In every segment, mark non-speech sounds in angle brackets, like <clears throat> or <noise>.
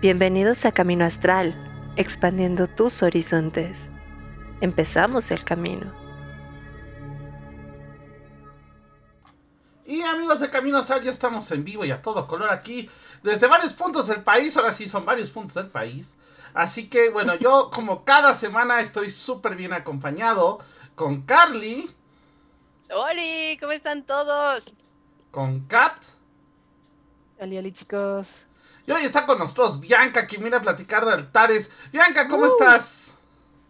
Bienvenidos a Camino Astral, expandiendo tus horizontes. Empezamos el camino. Y amigos de Camino Astral, ya estamos en vivo y a todo color aquí, desde varios puntos del país, ahora sí son varios puntos del país. Así que bueno, yo <laughs> como cada semana estoy súper bien acompañado con Carly. ¡Holi! ¿Cómo están todos? Con Kat. Ali, ali, chicos. Y hoy está con nosotros Bianca, que viene a platicar de altares. Bianca, ¿cómo estás?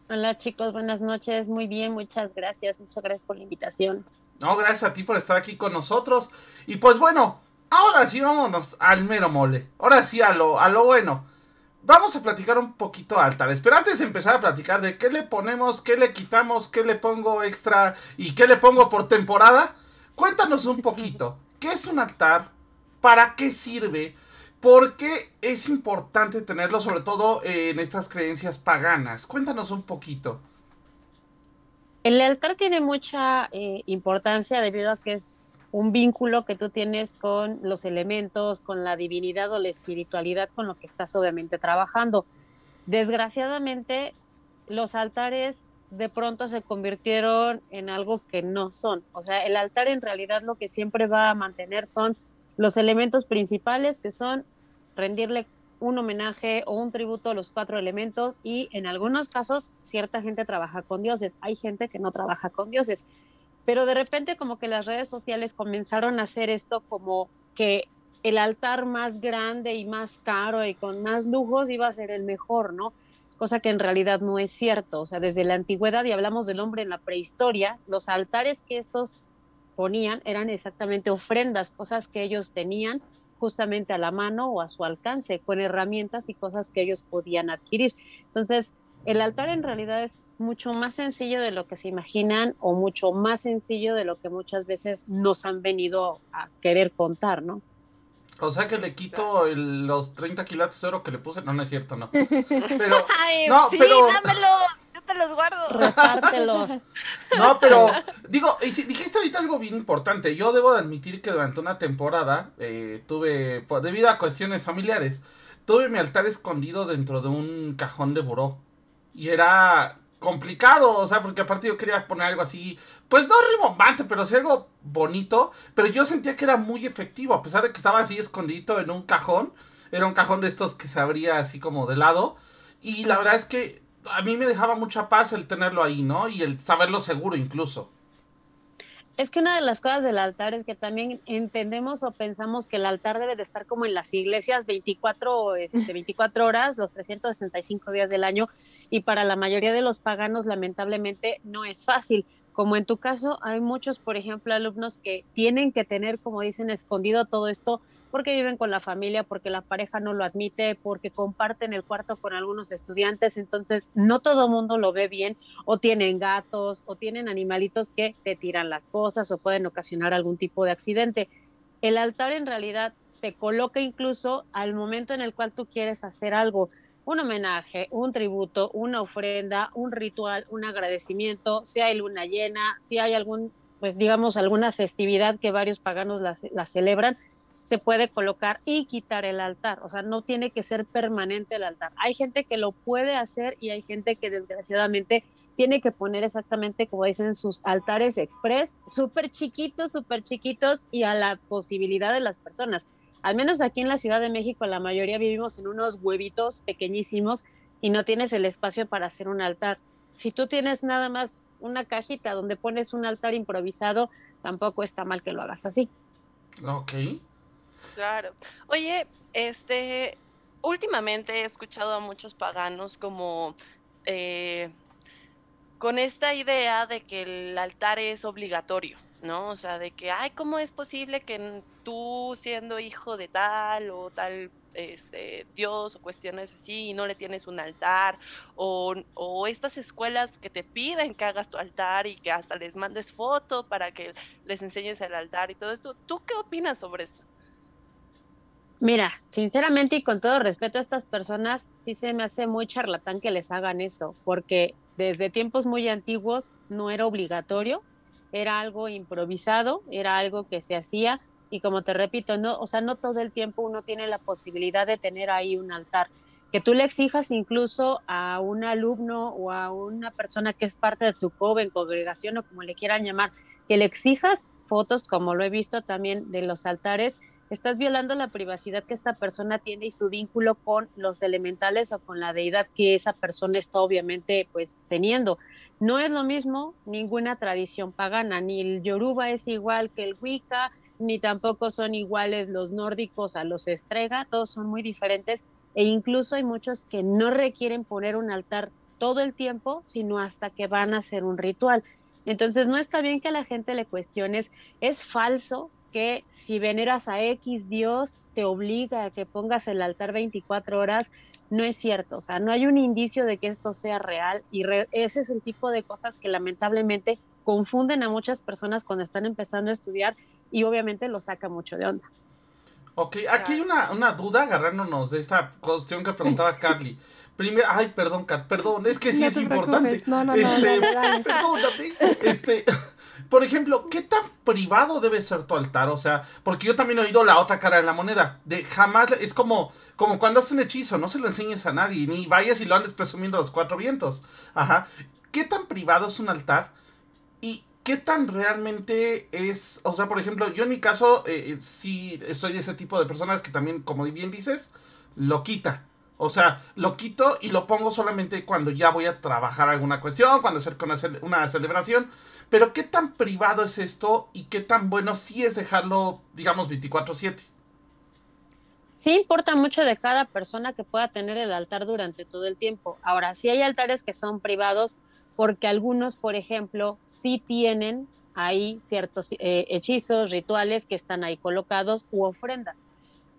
Hola chicos, buenas noches. Muy bien, muchas gracias. Muchas gracias por la invitación. No, gracias a ti por estar aquí con nosotros. Y pues bueno, ahora sí vámonos al mero mole. Ahora sí a lo, a lo bueno. Vamos a platicar un poquito de altares. Pero antes de empezar a platicar de qué le ponemos, qué le quitamos, qué le pongo extra y qué le pongo por temporada, cuéntanos un poquito. ¿Qué es un altar? ¿Para qué sirve? ¿Por qué es importante tenerlo, sobre todo eh, en estas creencias paganas? Cuéntanos un poquito. El altar tiene mucha eh, importancia debido a que es un vínculo que tú tienes con los elementos, con la divinidad o la espiritualidad con lo que estás obviamente trabajando. Desgraciadamente, los altares de pronto se convirtieron en algo que no son. O sea, el altar en realidad lo que siempre va a mantener son los elementos principales que son rendirle un homenaje o un tributo a los cuatro elementos y en algunos casos cierta gente trabaja con dioses, hay gente que no trabaja con dioses, pero de repente como que las redes sociales comenzaron a hacer esto como que el altar más grande y más caro y con más lujos iba a ser el mejor, ¿no? Cosa que en realidad no es cierto, o sea, desde la antigüedad y hablamos del hombre en la prehistoria, los altares que estos ponían eran exactamente ofrendas, cosas que ellos tenían justamente a la mano o a su alcance, con herramientas y cosas que ellos podían adquirir. Entonces, el altar en realidad es mucho más sencillo de lo que se imaginan o mucho más sencillo de lo que muchas veces nos han venido a querer contar, ¿no? O sea que le quito el- los 30 kilates de oro que le puse. No, no es cierto, no. <laughs> Pero, ¡Ay, no, sí, pero, dámelo! Te los guardo. Repártelos. no, pero, digo, y si- dijiste ahorita algo bien importante. Yo debo de admitir que durante una temporada eh, tuve, debido a cuestiones familiares, tuve mi altar escondido dentro de un cajón de buró. Y era complicado, o sea, porque aparte yo quería poner algo así, pues no rimbombante, pero sí algo bonito, pero yo sentía que era muy efectivo, a pesar de que estaba así escondido en un cajón, era un cajón de estos que se abría así como de lado, y la verdad es que a mí me dejaba mucha paz el tenerlo ahí, ¿no? Y el saberlo seguro incluso. Es que una de las cosas del altar es que también entendemos o pensamos que el altar debe de estar como en las iglesias 24, este, 24 horas, los 365 días del año, y para la mayoría de los paganos lamentablemente no es fácil. Como en tu caso, hay muchos, por ejemplo, alumnos que tienen que tener, como dicen, escondido todo esto porque viven con la familia, porque la pareja no lo admite, porque comparten el cuarto con algunos estudiantes, entonces no todo mundo lo ve bien, o tienen gatos, o tienen animalitos que te tiran las cosas o pueden ocasionar algún tipo de accidente. El altar en realidad se coloca incluso al momento en el cual tú quieres hacer algo, un homenaje, un tributo, una ofrenda, un ritual, un agradecimiento, si hay luna llena, si hay algún, pues digamos, alguna festividad que varios paganos la, la celebran, se puede colocar y quitar el altar. O sea, no tiene que ser permanente el altar. Hay gente que lo puede hacer y hay gente que desgraciadamente tiene que poner exactamente, como dicen, sus altares express, súper chiquitos, súper chiquitos y a la posibilidad de las personas. Al menos aquí en la Ciudad de México, la mayoría vivimos en unos huevitos pequeñísimos y no tienes el espacio para hacer un altar. Si tú tienes nada más una cajita donde pones un altar improvisado, tampoco está mal que lo hagas así. Ok. Claro. Oye, este, últimamente he escuchado a muchos paganos como eh, con esta idea de que el altar es obligatorio, ¿no? O sea, de que, ay, ¿cómo es posible que tú siendo hijo de tal o tal este, Dios o cuestiones así y no le tienes un altar? O, o estas escuelas que te piden que hagas tu altar y que hasta les mandes foto para que les enseñes el altar y todo esto. ¿Tú qué opinas sobre esto? Mira, sinceramente y con todo respeto a estas personas, sí se me hace muy charlatán que les hagan eso, porque desde tiempos muy antiguos no era obligatorio, era algo improvisado, era algo que se hacía Y como te repito, no, o sea, no todo el tiempo uno tiene la posibilidad de tener ahí un altar. Que tú le exijas incluso a un alumno o a una persona que es parte de tu joven congregación o como le quieran llamar, que le exijas fotos, como lo he visto también de los altares, estás violando la privacidad que esta persona tiene y su vínculo con los elementales o con la deidad que esa persona está obviamente pues teniendo. No es lo mismo ninguna tradición pagana, ni el yoruba es igual que el wicca, ni tampoco son iguales los nórdicos a los estrega, todos son muy diferentes e incluso hay muchos que no requieren poner un altar todo el tiempo, sino hasta que van a hacer un ritual. Entonces no está bien que a la gente le cuestiones, es falso que si veneras a X Dios te obliga a que pongas el altar 24 horas, no es cierto, o sea, no hay un indicio de que esto sea real y ese es el tipo de cosas que lamentablemente confunden a muchas personas cuando están empezando a estudiar y obviamente lo saca mucho de onda. Ok, aquí hay una, una duda agarrándonos de esta cuestión que preguntaba Carly. Primero, ay, perdón, Kat, perdón, es que sí es importante. No, no, este, no, perdóname. Este, por ejemplo, ¿qué tan privado debe ser tu altar? O sea, porque yo también he oído la otra cara de la moneda. De jamás, es como, como cuando haces un hechizo, no se lo enseñes a nadie, ni vayas y lo andes presumiendo a los cuatro vientos. Ajá. ¿Qué tan privado es un altar? Y ¿qué tan realmente es? O sea, por ejemplo, yo en mi caso, eh, sí soy ese tipo de personas que también, como bien dices, lo quita. O sea, lo quito y lo pongo solamente cuando ya voy a trabajar alguna cuestión, cuando hacer una celebración. Pero ¿qué tan privado es esto y qué tan bueno sí es dejarlo, digamos, 24/7? Sí importa mucho de cada persona que pueda tener el altar durante todo el tiempo. Ahora, sí hay altares que son privados, porque algunos, por ejemplo, sí tienen ahí ciertos eh, hechizos, rituales que están ahí colocados u ofrendas.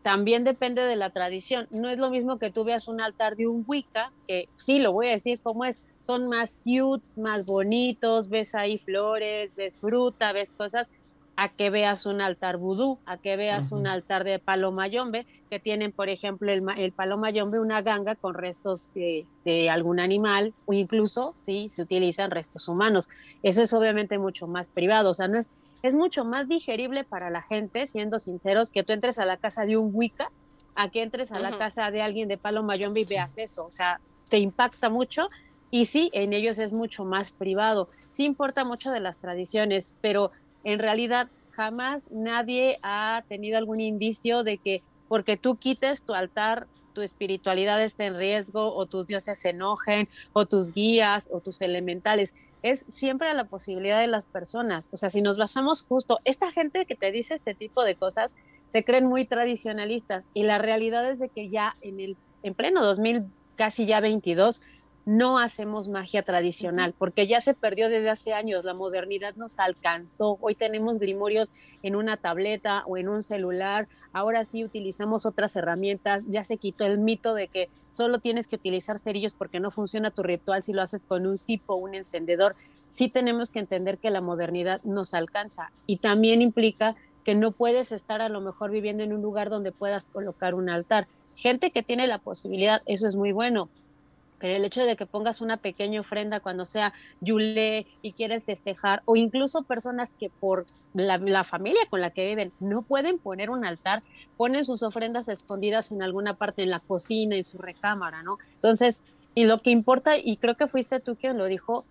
También depende de la tradición. No es lo mismo que tú veas un altar de un Wicca, que sí, lo voy a decir como es, son más cute, más bonitos, ves ahí flores, ves fruta, ves cosas, a que veas un altar vudú, a que veas un altar de palomayombe, que tienen, por ejemplo, el, el palomayombe, una ganga con restos de, de, algún animal, o incluso, sí, se utilizan restos humanos. Eso es obviamente mucho más privado, o sea, no es, es mucho más digerible para la gente, siendo sinceros, que tú entres a la casa de un Wicca, a que entres a la casa de alguien de palomayombe y veas eso, o sea, te impacta mucho, y sí, en ellos es mucho más privado. Sí importa mucho de las tradiciones, pero en realidad jamás nadie ha tenido algún indicio de que porque tú quites tu altar, tu espiritualidad esté en riesgo o tus dioses se enojen o tus guías o tus elementales. Es siempre la posibilidad de las personas. O sea, si nos basamos justo, esta gente que te dice este tipo de cosas se creen muy tradicionalistas y la realidad es de que ya en el en pleno 2000 casi ya 22 no hacemos magia tradicional, porque ya se perdió desde hace años, la modernidad nos alcanzó, hoy tenemos grimorios en una tableta o en un celular, ahora sí utilizamos otras herramientas, ya se quitó el mito de que solo tienes que utilizar cerillos porque no funciona tu ritual si lo haces con un cipo o un encendedor, sí tenemos que entender que la modernidad nos alcanza y también implica que no puedes estar a lo mejor viviendo en un lugar donde puedas colocar un altar. Gente que tiene la posibilidad, eso es muy bueno, pero el hecho de que pongas una pequeña ofrenda cuando sea Yule y quieres festejar, o incluso personas que por la, familia con la que viven no pueden poner un altar, ponen sus ofrendas escondidas en alguna parte, en la cocina, en su recámara, ¿no? Entonces, y lo que importa, y creo que fuiste tú quien lo dijo,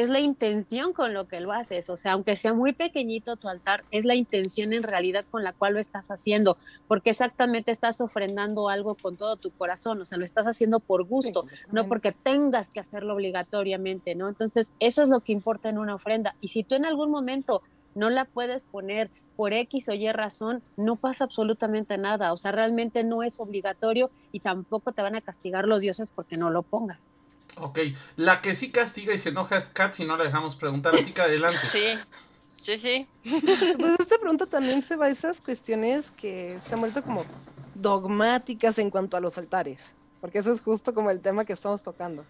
es la intención con lo que lo haces. O sea, aunque sea muy pequeñito tu altar, es la intención en realidad con la cual lo estás haciendo, porque exactamente estás ofrendando algo con todo tu corazón, o sea, lo estás haciendo por gusto, no porque tengas que hacerlo obligatoriamente, ¿no? Entonces, eso es lo que importa en una ofrenda. Y si tú en algún momento no la puedes poner por X o Y razón, no pasa absolutamente nada. O sea, realmente no es obligatorio y tampoco te van a castigar los dioses porque no lo pongas. Ok, la que sí castiga y se enoja es Kat si no la dejamos preguntar, así que adelante. Sí, sí, sí. Pues esta pregunta también se va a esas cuestiones que se han vuelto como dogmáticas en cuanto a los altares, porque eso es justo como el tema que estamos tocando.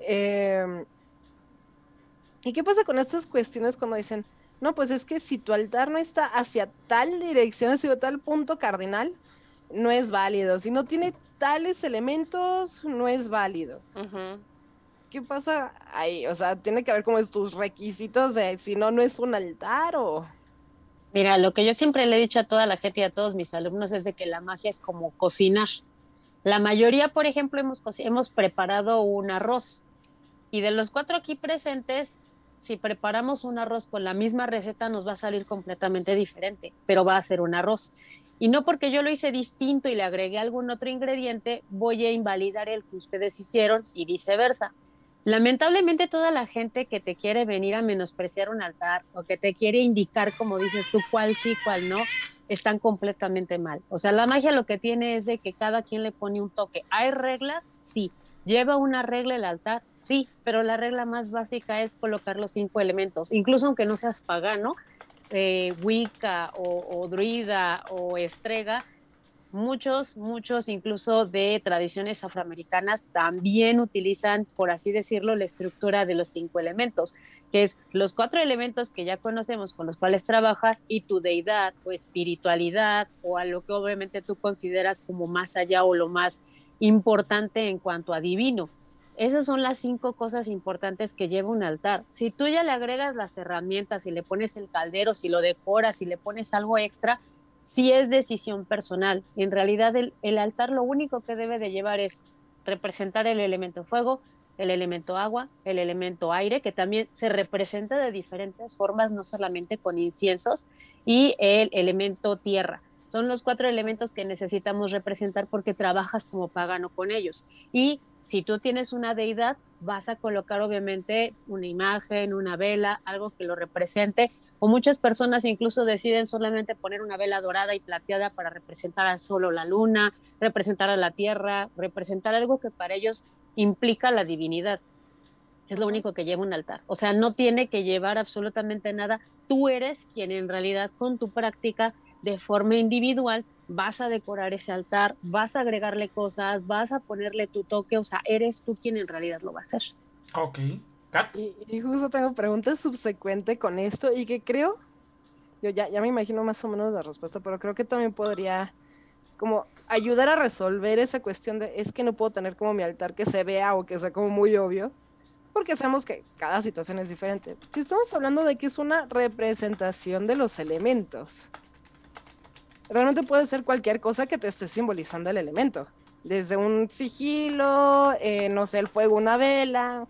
Em, ¿Y qué pasa con estas cuestiones cuando dicen, no, pues es que si tu altar no está hacia tal dirección, hacia tal punto cardinal, no es válido. Si no tiene tales elementos, no es válido. ¿Qué pasa ahí? O sea, tiene que haber como tus requisitos de si no, no es un altar o... Mira, lo que yo siempre le he dicho a toda la gente y a todos mis alumnos es de que la magia es como cocinar. La mayoría, por ejemplo, hemos, hemos preparado un arroz y de los cuatro aquí presentes, si preparamos un arroz con la misma receta nos va a salir completamente diferente, pero va a ser un arroz. Y no porque yo lo hice distinto y le agregué algún otro ingrediente, voy a invalidar el que ustedes hicieron y viceversa. Lamentablemente toda la gente que te quiere venir a menospreciar un altar o que te quiere indicar, como dices tú, cuál sí, cuál no, están completamente mal. O sea, la magia lo que tiene es de que cada quien le pone un toque. ¿Hay reglas? Sí. ¿Lleva una regla el altar? Sí, pero la regla más básica es colocar los cinco elementos. Incluso aunque no seas pagano, eh, Wicca o, Druida o Estrega, muchos, muchos incluso de tradiciones afroamericanas también utilizan, por así decirlo, la estructura de los cinco elementos, que es los cuatro elementos que ya conocemos con los cuales trabajas y tu deidad o espiritualidad o a lo que obviamente tú consideras como más allá o lo más importante en cuanto a divino. Esas son las cinco cosas importantes que lleva un altar. Si tú ya le agregas las herramientas, y le pones el caldero, si lo decoras, si le pones algo extra, sí es decisión personal. En realidad el, el altar lo único que debe de llevar es representar el elemento fuego, el elemento agua, el elemento aire, que también se representa de diferentes formas, no solamente con inciensos, y el elemento tierra. Son los cuatro elementos que necesitamos representar porque trabajas como pagano con ellos. Y si tú tienes una deidad, vas a colocar obviamente una imagen, una vela, algo que lo represente. O muchas personas incluso deciden solamente poner una vela dorada y plateada para representar a solo la luna, representar a la tierra, representar algo que para ellos implica la divinidad. Es lo único que lleva un altar. O sea, no tiene que llevar absolutamente nada. Tú eres quien en realidad con tu práctica de forma individual vas a decorar ese altar, vas a agregarle cosas, vas a ponerle tu toque, o sea, eres tú quien en realidad lo va a hacer. Ok. Y, justo tengo preguntas subsecuente con esto y que creo, yo ya, ya me imagino más o menos la respuesta, pero creo que también podría como ayudar a resolver esa cuestión de es que no puedo tener como mi altar que se vea o que sea como muy obvio, porque sabemos que cada situación es diferente. Si estamos hablando de que es una representación de los elementos, realmente puede ser cualquier cosa que te esté simbolizando el elemento. Desde un sigilo, eh, no sé, el fuego, una vela.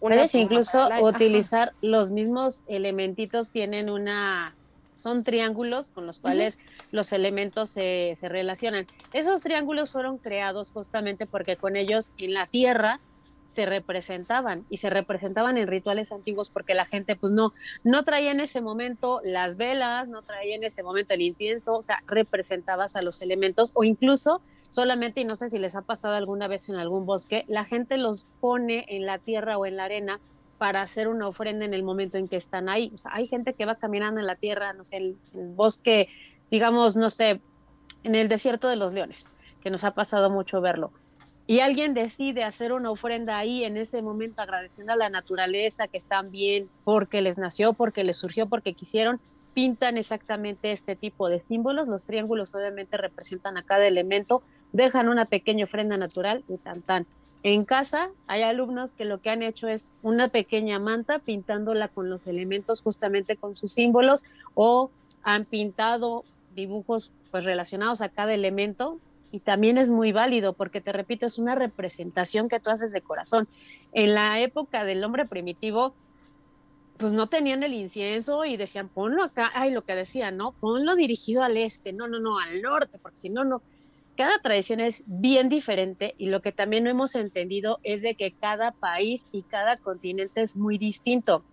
Puedes incluso utilizar los mismos elementitos, tienen una, son triángulos con los cuales los elementos se, se, relacionan. Esos triángulos fueron creados justamente porque con ellos en la Tierra se representaban y se representaban en rituales antiguos porque la gente pues no, no traía en ese momento las velas, no traía en ese momento el incienso, o sea, representabas a los elementos o incluso solamente, y no sé si les ha pasado alguna vez en algún bosque, la gente los pone en la tierra o en la arena para hacer una ofrenda en el momento en que están ahí. O sea, hay gente que va caminando en la tierra, no sé, en el bosque, digamos, no sé, en el desierto de los leones, que nos ha pasado mucho verlo y alguien decide hacer una ofrenda ahí en ese momento agradeciendo a la naturaleza que están bien porque les nació, porque les surgió, porque quisieron, pintan exactamente este tipo de símbolos. Los triángulos obviamente representan a cada elemento, dejan una pequeña ofrenda natural y tan tan. En casa hay alumnos que lo que han hecho es una pequeña manta pintándola con los elementos justamente con sus símbolos o han pintado dibujos pues relacionados a cada elemento y también es muy válido porque te repito, es una representación que tú haces de corazón. En la época del hombre primitivo, pues no tenían el incienso y decían, ponlo acá, ay, lo que decían, ¿no? Ponlo dirigido al este, no, no, no, al norte, porque si no, no. Cada tradición es bien diferente y lo que también no hemos entendido es de que cada país y cada continente es muy distinto.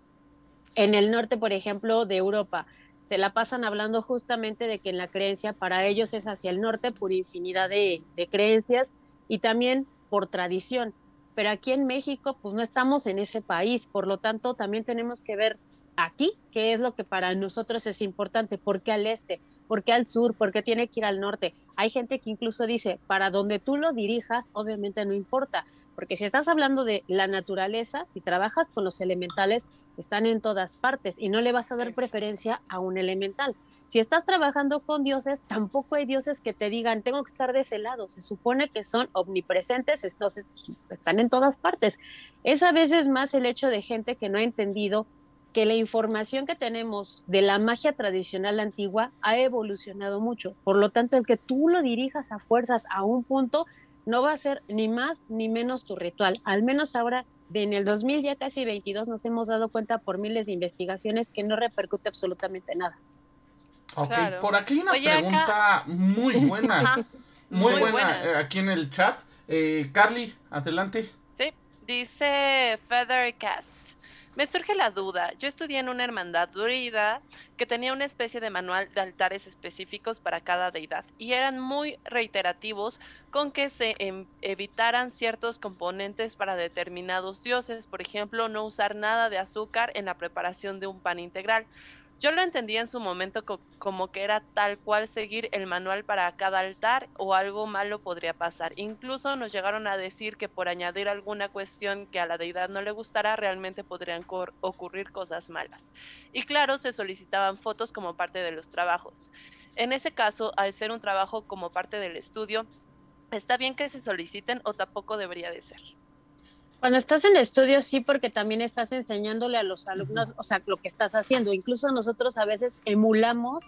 En el norte, por ejemplo, de Europa, se la pasan hablando justamente de que en la creencia para ellos es hacia el norte por infinidad de, creencias y también por tradición. Pero aquí en México, pues no estamos en ese país, por lo tanto también tenemos que ver aquí qué es lo que para nosotros es importante, por qué al este, por qué al sur, por qué tiene que ir al norte. Hay gente que incluso dice, para donde tú lo dirijas, obviamente no importa, porque si estás hablando de la naturaleza, si trabajas con los elementales, están en todas partes y no le vas a dar preferencia a un elemental. Si estás trabajando con dioses, tampoco hay dioses que te digan, tengo que estar de ese lado. Se supone que son omnipresentes, entonces están en todas partes. Es a veces más el hecho de gente que no ha entendido que la información que tenemos de la magia tradicional antigua ha evolucionado mucho. Por lo tanto, el que tú lo dirijas a fuerzas a un punto no va a ser ni más ni menos tu ritual. Al menos ahora, en el 2000 ya casi 22, nos hemos dado cuenta por miles de investigaciones que no repercute absolutamente nada. Ok, por aquí hay una pregunta muy buena. muy, buena, eh, aquí en el chat. Eh, Carly, adelante. Sí, dice Feathercast. Me surge la duda. Yo estudié en una hermandad druida que tenía una especie de manual de altares específicos para cada deidad y eran muy reiterativos con que se em, evitaran ciertos componentes para determinados dioses, por ejemplo, no usar nada de azúcar en la preparación de un pan integral. Yo lo entendía en su momento como que era tal cual seguir el manual para cada altar o algo malo podría pasar. Incluso nos llegaron a decir que por añadir alguna cuestión que a la deidad no le gustara, realmente podrían ocurrir cosas malas. Y claro, se solicitaban fotos como parte de los trabajos. En ese caso, al ser un trabajo como parte del estudio, ¿está bien que se soliciten o tampoco debería de ser? Cuando estás en el estudio, sí, porque también estás enseñándole a los alumnos, o sea, lo que estás haciendo. Incluso nosotros a veces emulamos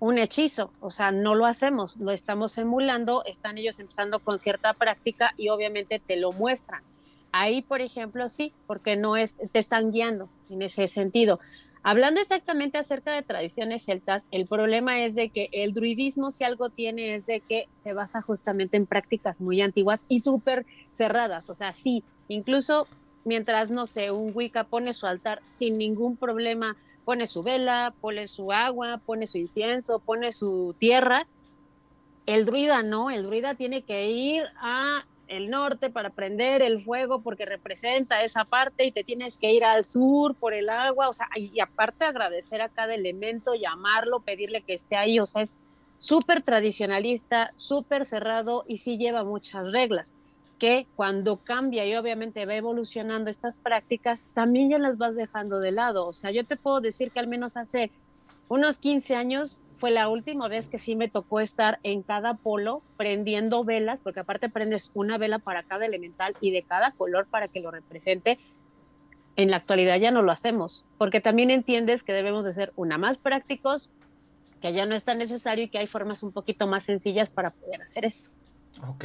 un hechizo, o sea, no lo hacemos, lo estamos emulando, están ellos empezando con cierta práctica y obviamente te lo muestran. Ahí, por ejemplo, sí, porque no es, te están guiando en ese sentido. Hablando exactamente acerca de tradiciones celtas, el problema es de que el druidismo si algo tiene es de que se basa justamente en prácticas muy antiguas y súper cerradas. O sea, sí, incluso mientras, no sé, un Wicca pone su altar sin ningún problema, pone su vela, pone su agua, pone su incienso, pone su tierra, el druida no, el druida tiene que ir a el norte para prender el fuego porque representa esa parte y te tienes que ir al sur por el agua, o sea, y aparte agradecer a cada elemento, llamarlo, pedirle que esté ahí, o sea, es súper tradicionalista, súper cerrado y sí lleva muchas reglas que cuando cambia y obviamente va evolucionando estas prácticas, también ya las vas dejando de lado. O sea, yo te puedo decir que al menos hace unos 15 años fue la última vez que sí me tocó estar en cada polo prendiendo velas, porque aparte prendes una vela para cada elemental y de cada color para que lo represente. En la actualidad ya no lo hacemos, porque también entiendes que debemos de ser una más prácticos, que ya no es tan necesario y que hay formas un poquito más sencillas para poder hacer esto. Ok.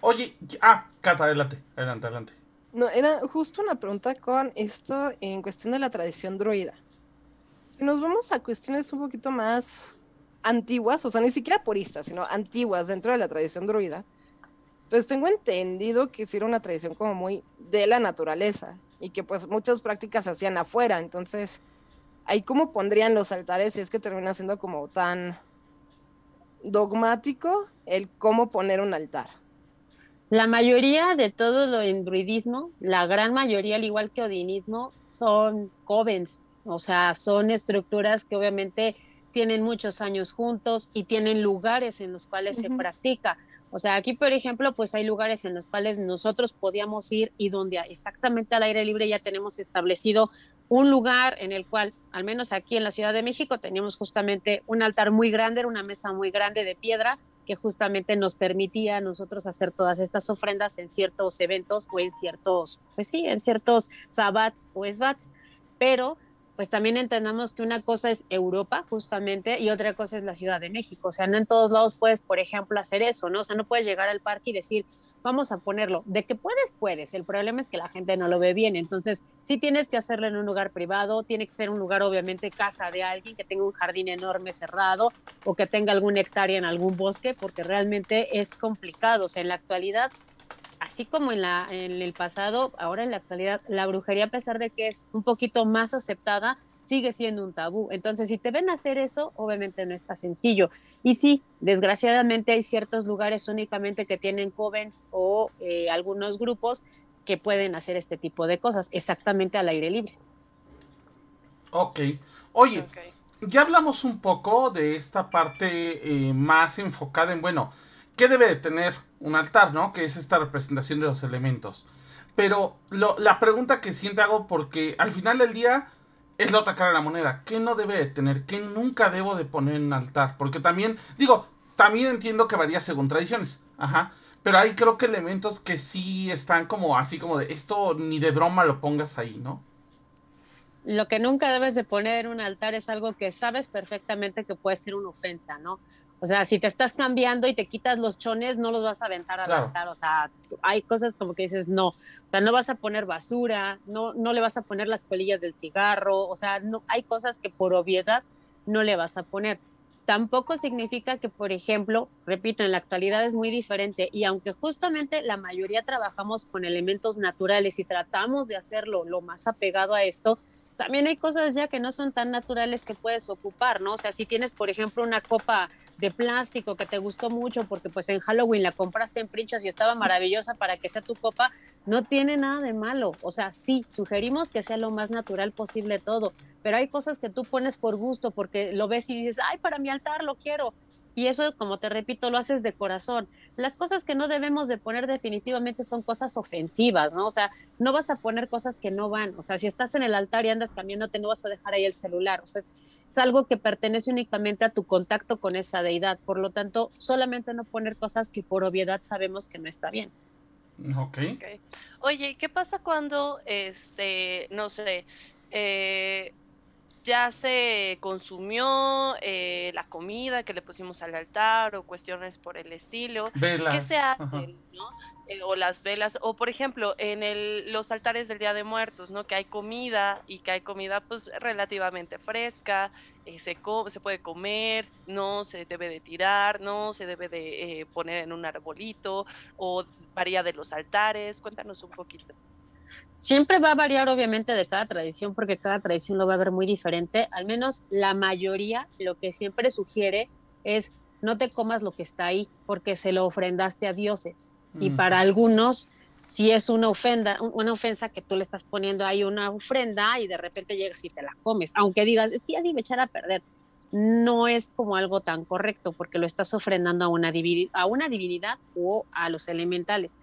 Oye, ah, Cata, adelante, adelante, adelante. No, era justo una pregunta con esto en cuestión de la tradición druida. Si nos vamos a cuestiones un poquito más antiguas, o sea, ni siquiera puristas, sino antiguas dentro de la tradición druida, pues tengo entendido que era una tradición como muy de la naturaleza y que pues muchas prácticas se hacían afuera, entonces ahí cómo pondrían los altares si es que termina siendo como tan dogmático el cómo poner un altar. La mayoría de todo lo en druidismo, la gran mayoría, al igual que odinismo, son covens, o sea, son estructuras que obviamente tienen muchos años juntos y tienen lugares en los cuales se practica. O sea, aquí, por ejemplo, pues hay lugares en los cuales nosotros podíamos ir y donde exactamente al aire libre ya tenemos establecido un lugar en el cual, al menos aquí en la Ciudad de México, teníamos justamente un altar muy grande, una mesa muy grande de piedra que justamente nos permitía a nosotros hacer todas estas ofrendas en ciertos eventos o en ciertos, pues sí, en ciertos sabbats o esbats, pero pues también entendamos que una cosa es Europa, justamente, y otra cosa es la Ciudad de México. O sea, no en todos lados puedes, por ejemplo, hacer eso, ¿no? O sea, no puedes llegar al parque y decir, vamos a ponerlo. De que puedes, puedes. El problema es que la gente no lo ve bien. Entonces, sí tienes que hacerlo en un lugar privado, tiene que ser un lugar, obviamente, casa de alguien que tenga un jardín enorme cerrado o que tenga alguna hectárea en algún bosque, porque realmente es complicado. O sea, en la actualidad así como en, la, en el pasado, ahora en la actualidad, la brujería, a pesar de que es un poquito más aceptada, sigue siendo un tabú. Entonces, si te ven hacer eso, obviamente no está sencillo. Y sí, desgraciadamente hay ciertos lugares únicamente que tienen covens o eh, algunos grupos que pueden hacer este tipo de cosas, exactamente al aire libre. Ok. Oye, ya hablamos un poco de esta parte eh, más enfocada en, bueno, ¿qué debe de tener un altar, ¿no? Que es esta representación de los elementos. Pero la pregunta que siempre hago, porque al final del día es la otra cara de la moneda. ¿Qué no debe de tener? ¿Qué nunca debo de poner en un altar? Porque también, digo, también entiendo que varía según tradiciones. Ajá. Pero hay creo que elementos que sí están como así como de esto ni de broma lo pongas ahí, ¿no? lo que nunca debes de poner en un altar es algo que sabes perfectamente que puede ser una ofensa, ¿no? O sea, si te estás cambiando y te quitas los chones, no los vas a aventar al altar. O sea, hay cosas como que dices, no. O sea, no vas a poner basura, no, no le vas a poner las colillas del cigarro. O sea, no, hay cosas que por obviedad no le vas a poner. Tampoco significa que, por ejemplo, repito, en la actualidad es muy diferente y aunque justamente la mayoría trabajamos con elementos naturales y tratamos de hacerlo lo más apegado a esto, también hay cosas ya que no son tan naturales que puedes ocupar, ¿no? O sea, si tienes, por ejemplo, una copa de plástico que te gustó mucho porque pues en Halloween la compraste en princhas y estaba maravillosa para que sea tu copa, no tiene nada de malo. O sea, sí, sugerimos que sea lo más natural posible todo, pero hay cosas que tú pones por gusto porque lo ves y dices, ay, para mi altar lo quiero. Y eso, como te repito, lo haces de corazón. Las cosas que no debemos de poner definitivamente son cosas ofensivas, ¿no? O sea, no vas a poner cosas que no van. O sea, si estás en el altar y andas cambiándote, no vas a dejar ahí el celular. O sea, algo que pertenece únicamente a tu contacto con esa deidad. Por lo tanto, solamente no poner cosas que por obviedad sabemos que no está bien. Ok. okay. Oye, ¿qué pasa cuando, este, no sé, eh, ya se consumió eh, la comida que le pusimos al altar o cuestiones por el estilo? ¿Qué se hace? ¿no? Eh, o las velas, o por ejemplo, en el, los altares del Día de Muertos, ¿no? Que hay comida y que hay comida pues relativamente fresca, eh, se, se puede comer, no se debe de tirar, no se debe de eh, poner en un arbolito, o varía de los altares, cuéntanos un poquito. Siempre va a variar obviamente de cada tradición, porque cada tradición lo va a ver muy diferente, al menos la mayoría lo que siempre sugiere es no te comas lo que está ahí, porque se lo ofrendaste a dioses y para algunos, si es una ofenda, una ofensa que tú le estás poniendo ahí una ofrenda y de repente llegas y te la comes, aunque digas, es que ya me echar a perder, no es como algo tan correcto porque lo estás ofrendando a una, a una divinidad o a los elementales.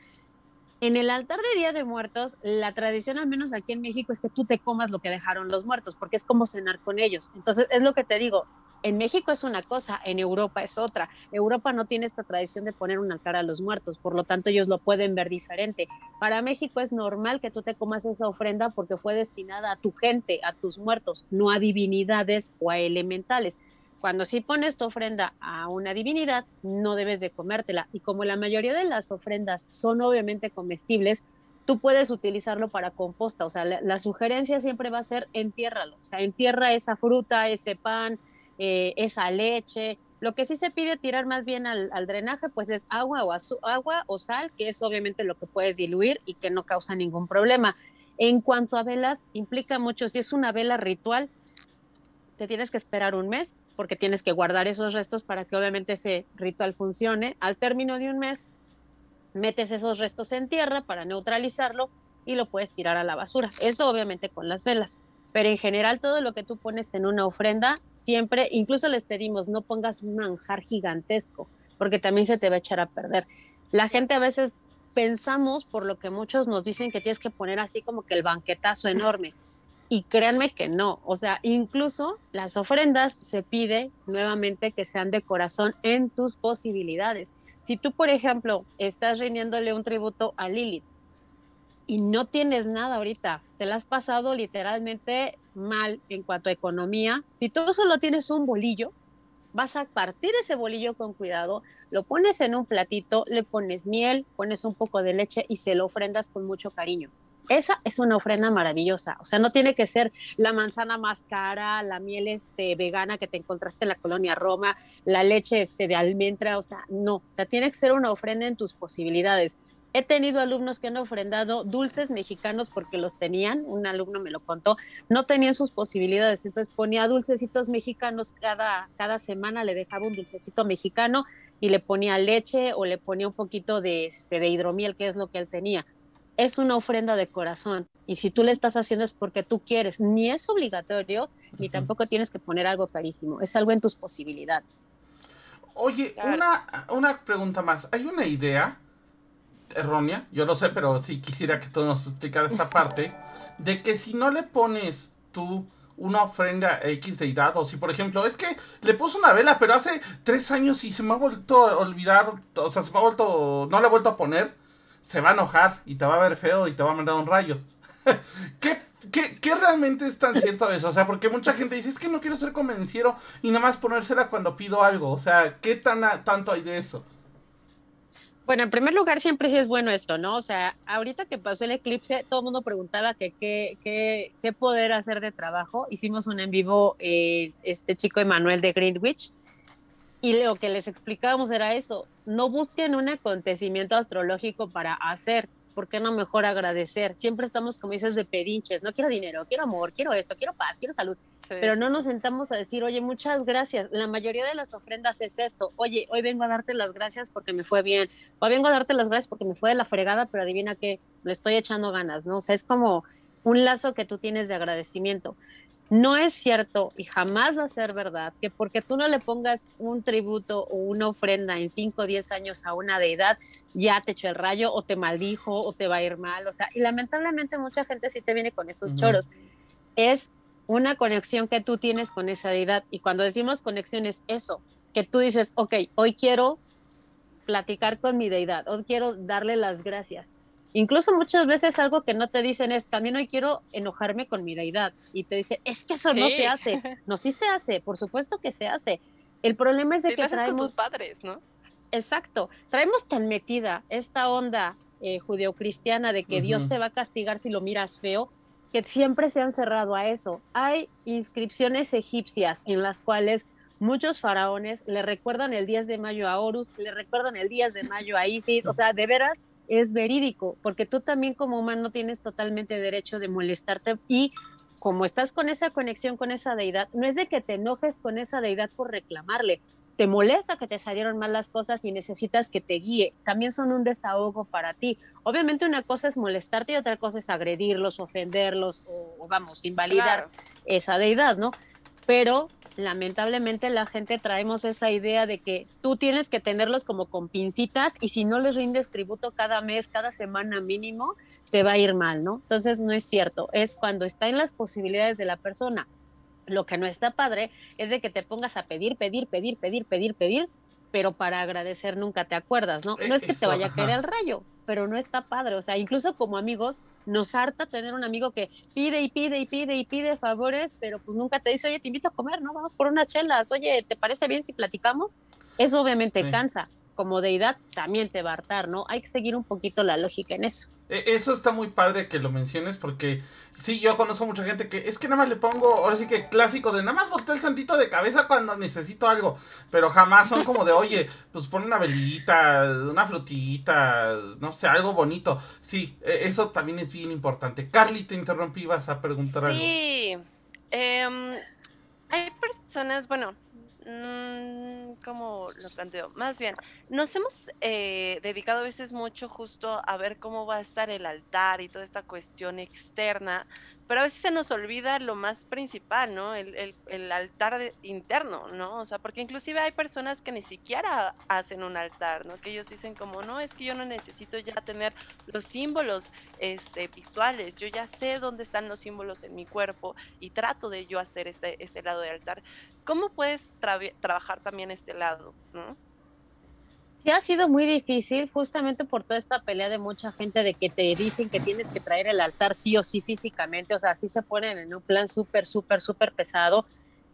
En el altar de Día de Muertos, la tradición, al menos aquí en México, es que tú te comas lo que dejaron los muertos, porque es como cenar con ellos. Entonces, es lo que te digo, en México es una cosa, en Europa es otra. Europa no tiene esta tradición de poner un altar a los muertos, por lo tanto ellos lo pueden ver diferente. Para México es normal que tú te comas esa ofrenda porque fue destinada a tu gente, a tus muertos, no a divinidades o a elementales. Cuando sí pones tu ofrenda a una divinidad, no debes de comértela. Y como la mayoría de las ofrendas son obviamente comestibles, tú puedes utilizarlo para composta. O sea, la, sugerencia siempre va a ser entiérralo. O sea, entierra esa fruta, ese pan, eh, esa leche. Lo que sí se pide tirar más bien al, drenaje, pues es agua o, agua o sal, que es obviamente lo que puedes diluir y que no causa ningún problema. En cuanto a velas, implica mucho, si es una vela ritual, te tienes que esperar un mes porque tienes que guardar esos restos para que obviamente ese ritual funcione. Al término de un mes, metes esos restos en tierra para neutralizarlo y lo puedes tirar a la basura. Eso obviamente con las velas pero en general todo lo que tú pones en una ofrenda, siempre, incluso les pedimos, no pongas un manjar gigantesco, porque también se te va a echar a perder. La gente a veces pensamos, por lo que muchos nos dicen, que tienes que poner así como que el banquetazo enorme. Y créanme que no, o sea, incluso las ofrendas se pide nuevamente que sean de corazón en tus posibilidades. Si tú, por ejemplo, estás rindiéndole un tributo a Lilith, y no tienes nada ahorita, te la has pasado literalmente mal en cuanto a economía, si tú solo tienes un bolillo, vas a partir ese bolillo con cuidado, lo pones en un platito, le pones miel, pones un poco de leche y se lo ofrendas con mucho cariño. Esa es una ofrenda maravillosa. O sea, no tiene que ser la manzana más cara, la miel este, vegana que te encontraste en la colonia Roma, la leche este, de almendra. O sea, no. O sea, tiene que ser una ofrenda en tus posibilidades. He tenido alumnos que han ofrendado dulces mexicanos porque los tenían. Un alumno me lo contó. No tenían sus posibilidades. Entonces ponía dulcecitos mexicanos cada, cada semana, le dejaba un dulcecito mexicano y le ponía leche o le ponía un poquito de, este, de hidromiel, que es lo que él tenía es una ofrenda de corazón. Y si tú le estás haciendo es porque tú quieres. Ni es obligatorio, ni tampoco tienes que poner algo carísimo. Es algo en tus posibilidades. Oye, una, una pregunta más. ¿Hay una idea errónea? Yo no sé, pero sí quisiera que tú nos explicaras esa parte. <laughs> De que si no le pones tú una ofrenda a X deidad, o si por ejemplo, es que le puso una vela, pero hace tres años y se me ha vuelto a olvidar, o sea, se me ha vuelto, no le he vuelto a poner se va a enojar y te va a ver feo y te va a mandar un rayo. <laughs> ¿Qué ¿Qué, ¿Qué, realmente es tan cierto eso? O sea, porque mucha gente dice, es que no quiero ser convenciero y nada más ponérsela cuando pido algo. O sea, ¿qué tan tanto hay de eso? Bueno, en primer lugar, siempre sí es bueno esto, ¿no? O sea, ahorita que pasó el eclipse, todo el mundo preguntaba que qué qué poder hacer de trabajo. Hicimos un en vivo, eh, este chico Emanuel de Greenwich, y lo que les explicábamos era eso, no busquen un acontecimiento astrológico para hacer, ¿por qué no mejor agradecer? Siempre estamos, como dices, de pedinches, no quiero dinero, quiero amor, quiero esto, quiero paz, quiero salud, pero no nos sentamos a decir, oye, muchas gracias. La mayoría de las ofrendas es eso, oye, hoy vengo a darte las gracias porque me fue bien, hoy vengo a darte las gracias porque me fue de la fregada, pero adivina que le estoy echando ganas, ¿no? O sea, es como un lazo que tú tienes de agradecimiento. No es cierto y jamás va a ser verdad que porque tú no le pongas un tributo o una ofrenda en 5 o 10 años a una deidad, ya te echó el rayo o te maldijo o te va a ir mal. O sea, y lamentablemente mucha gente sí te viene con esos choros. Es una conexión que tú tienes con esa deidad. Y cuando decimos conexión es eso, que tú dices, ok, hoy quiero platicar con mi deidad, hoy quiero darle las gracias. Incluso muchas veces algo que no te dicen es, también hoy quiero enojarme con mi deidad. Y te dice, es que eso no se hace. <laughs> No, sí se hace, por supuesto que se hace. El problema es de que traemos... Con tus padres, ¿no? Exacto. Traemos tan metida esta onda eh, judeocristiana de que Dios te va a castigar si lo miras feo, que siempre se han cerrado a eso. Hay inscripciones egipcias en las cuales muchos faraones le recuerdan el 10 de mayo a Horus, le recuerdan el 10 de mayo a Isis, o sea, de veras es verídico, porque tú también como humano tienes totalmente derecho de molestarte y como estás con esa conexión con esa deidad, no es de que te enojes con esa deidad por reclamarle, te molesta que te salieron mal las cosas y necesitas que te guíe, también son un desahogo para ti. Obviamente una cosa es molestarte y otra cosa es agredirlos, ofenderlos o, vamos, invalidar esa deidad, ¿no? Pero lamentablemente la gente traemos esa idea de que tú tienes que tenerlos como con pincitas y si no les rindes tributo cada mes, cada semana mínimo, te va a ir mal, ¿no? Entonces no es cierto, es cuando está en las posibilidades de la persona. Lo que no está padre es de que te pongas a pedir, pedir, pedir, pedir, pedir, pedir, pero para agradecer nunca te acuerdas, ¿no? No es que te vaya a caer el rayo, pero no está padre. O sea, incluso como amigos, nos harta tener un amigo que pide y pide y pide y pide favores, pero pues nunca te dice, oye, te invito a comer, ¿no? Vamos por unas chelas, oye, ¿te parece bien si platicamos? Eso obviamente cansa. Como deidad también te va a hartar, ¿no? Hay que seguir un poquito la lógica en eso. E, eso está muy padre que lo menciones porque sí, yo conozco mucha gente que es que nada más le pongo, ahora sí que clásico de nada más boté el santito de cabeza cuando necesito algo, pero jamás son como de, oye, pues pon una velita, una frutita, no sé, algo bonito. Sí, e, eso también es bien importante. Carly, te interrumpí, vas a preguntar algo. Sí, em, hay personas, bueno, ¿Cómo lo planteo? Más bien, nos hemos eh, dedicado a veces mucho justo a ver cómo va a estar el altar y toda esta cuestión externa, pero a veces se nos olvida lo más principal, ¿no? El, el, altar interno, ¿no? O sea, porque inclusive hay personas que ni siquiera hacen un altar, ¿no? Que ellos dicen como, no, es que yo no necesito ya tener los símbolos este, visuales, yo ya sé dónde están los símbolos en mi cuerpo y trato de yo hacer este, este lado de altar. ¿Cómo puedes trabajar también este lado, ¿no? Sí, ha sido muy difícil justamente por toda esta pelea de mucha gente de que te dicen que tienes que traer el altar sí o sí físicamente, o sea, sí se ponen en un plan súper, súper, súper pesado,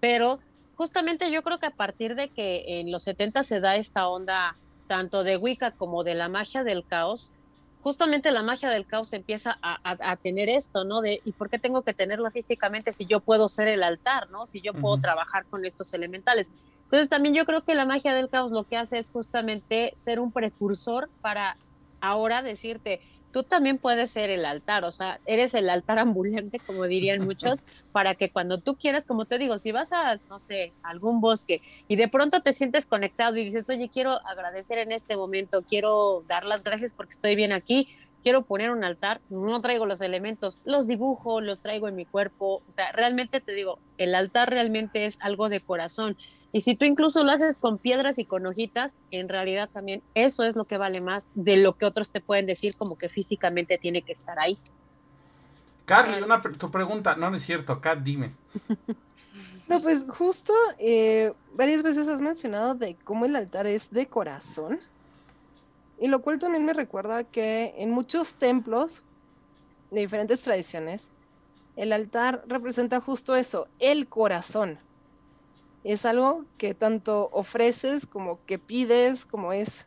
pero justamente yo creo que a partir de que en los 70 se da esta onda tanto de Wicca como de la magia del caos, justamente la magia del caos empieza a, tener esto, ¿no? De, ¿y por qué tengo que tenerlo físicamente si yo puedo ser el altar, ¿no? Si yo puedo trabajar con estos elementales. Entonces también yo creo que la magia del caos lo que hace es justamente ser un precursor para ahora decirte, tú también puedes ser el altar, o sea, eres el altar ambulante, como dirían muchos, <laughs> para que cuando tú quieras, como te digo, si vas a, no sé, algún bosque y de pronto te sientes conectado y dices, oye, quiero agradecer en este momento, quiero dar las gracias porque estoy bien aquí, quiero poner un altar, no traigo los elementos, los dibujo, los traigo en mi cuerpo, o sea, realmente te digo, el altar realmente es algo de corazón y si tú incluso lo haces con piedras y con hojitas, en realidad también eso es lo que vale más de lo que otros te pueden decir como que físicamente tiene que estar ahí. Carly, una, tu pregunta, no, es cierto, Kat, dime. No, pues justo eh, varias veces has mencionado de cómo el altar es de corazón. Y lo cual también me recuerda que en muchos templos de diferentes tradiciones el altar representa justo eso, el corazón. Es algo que tanto ofreces como que pides, como es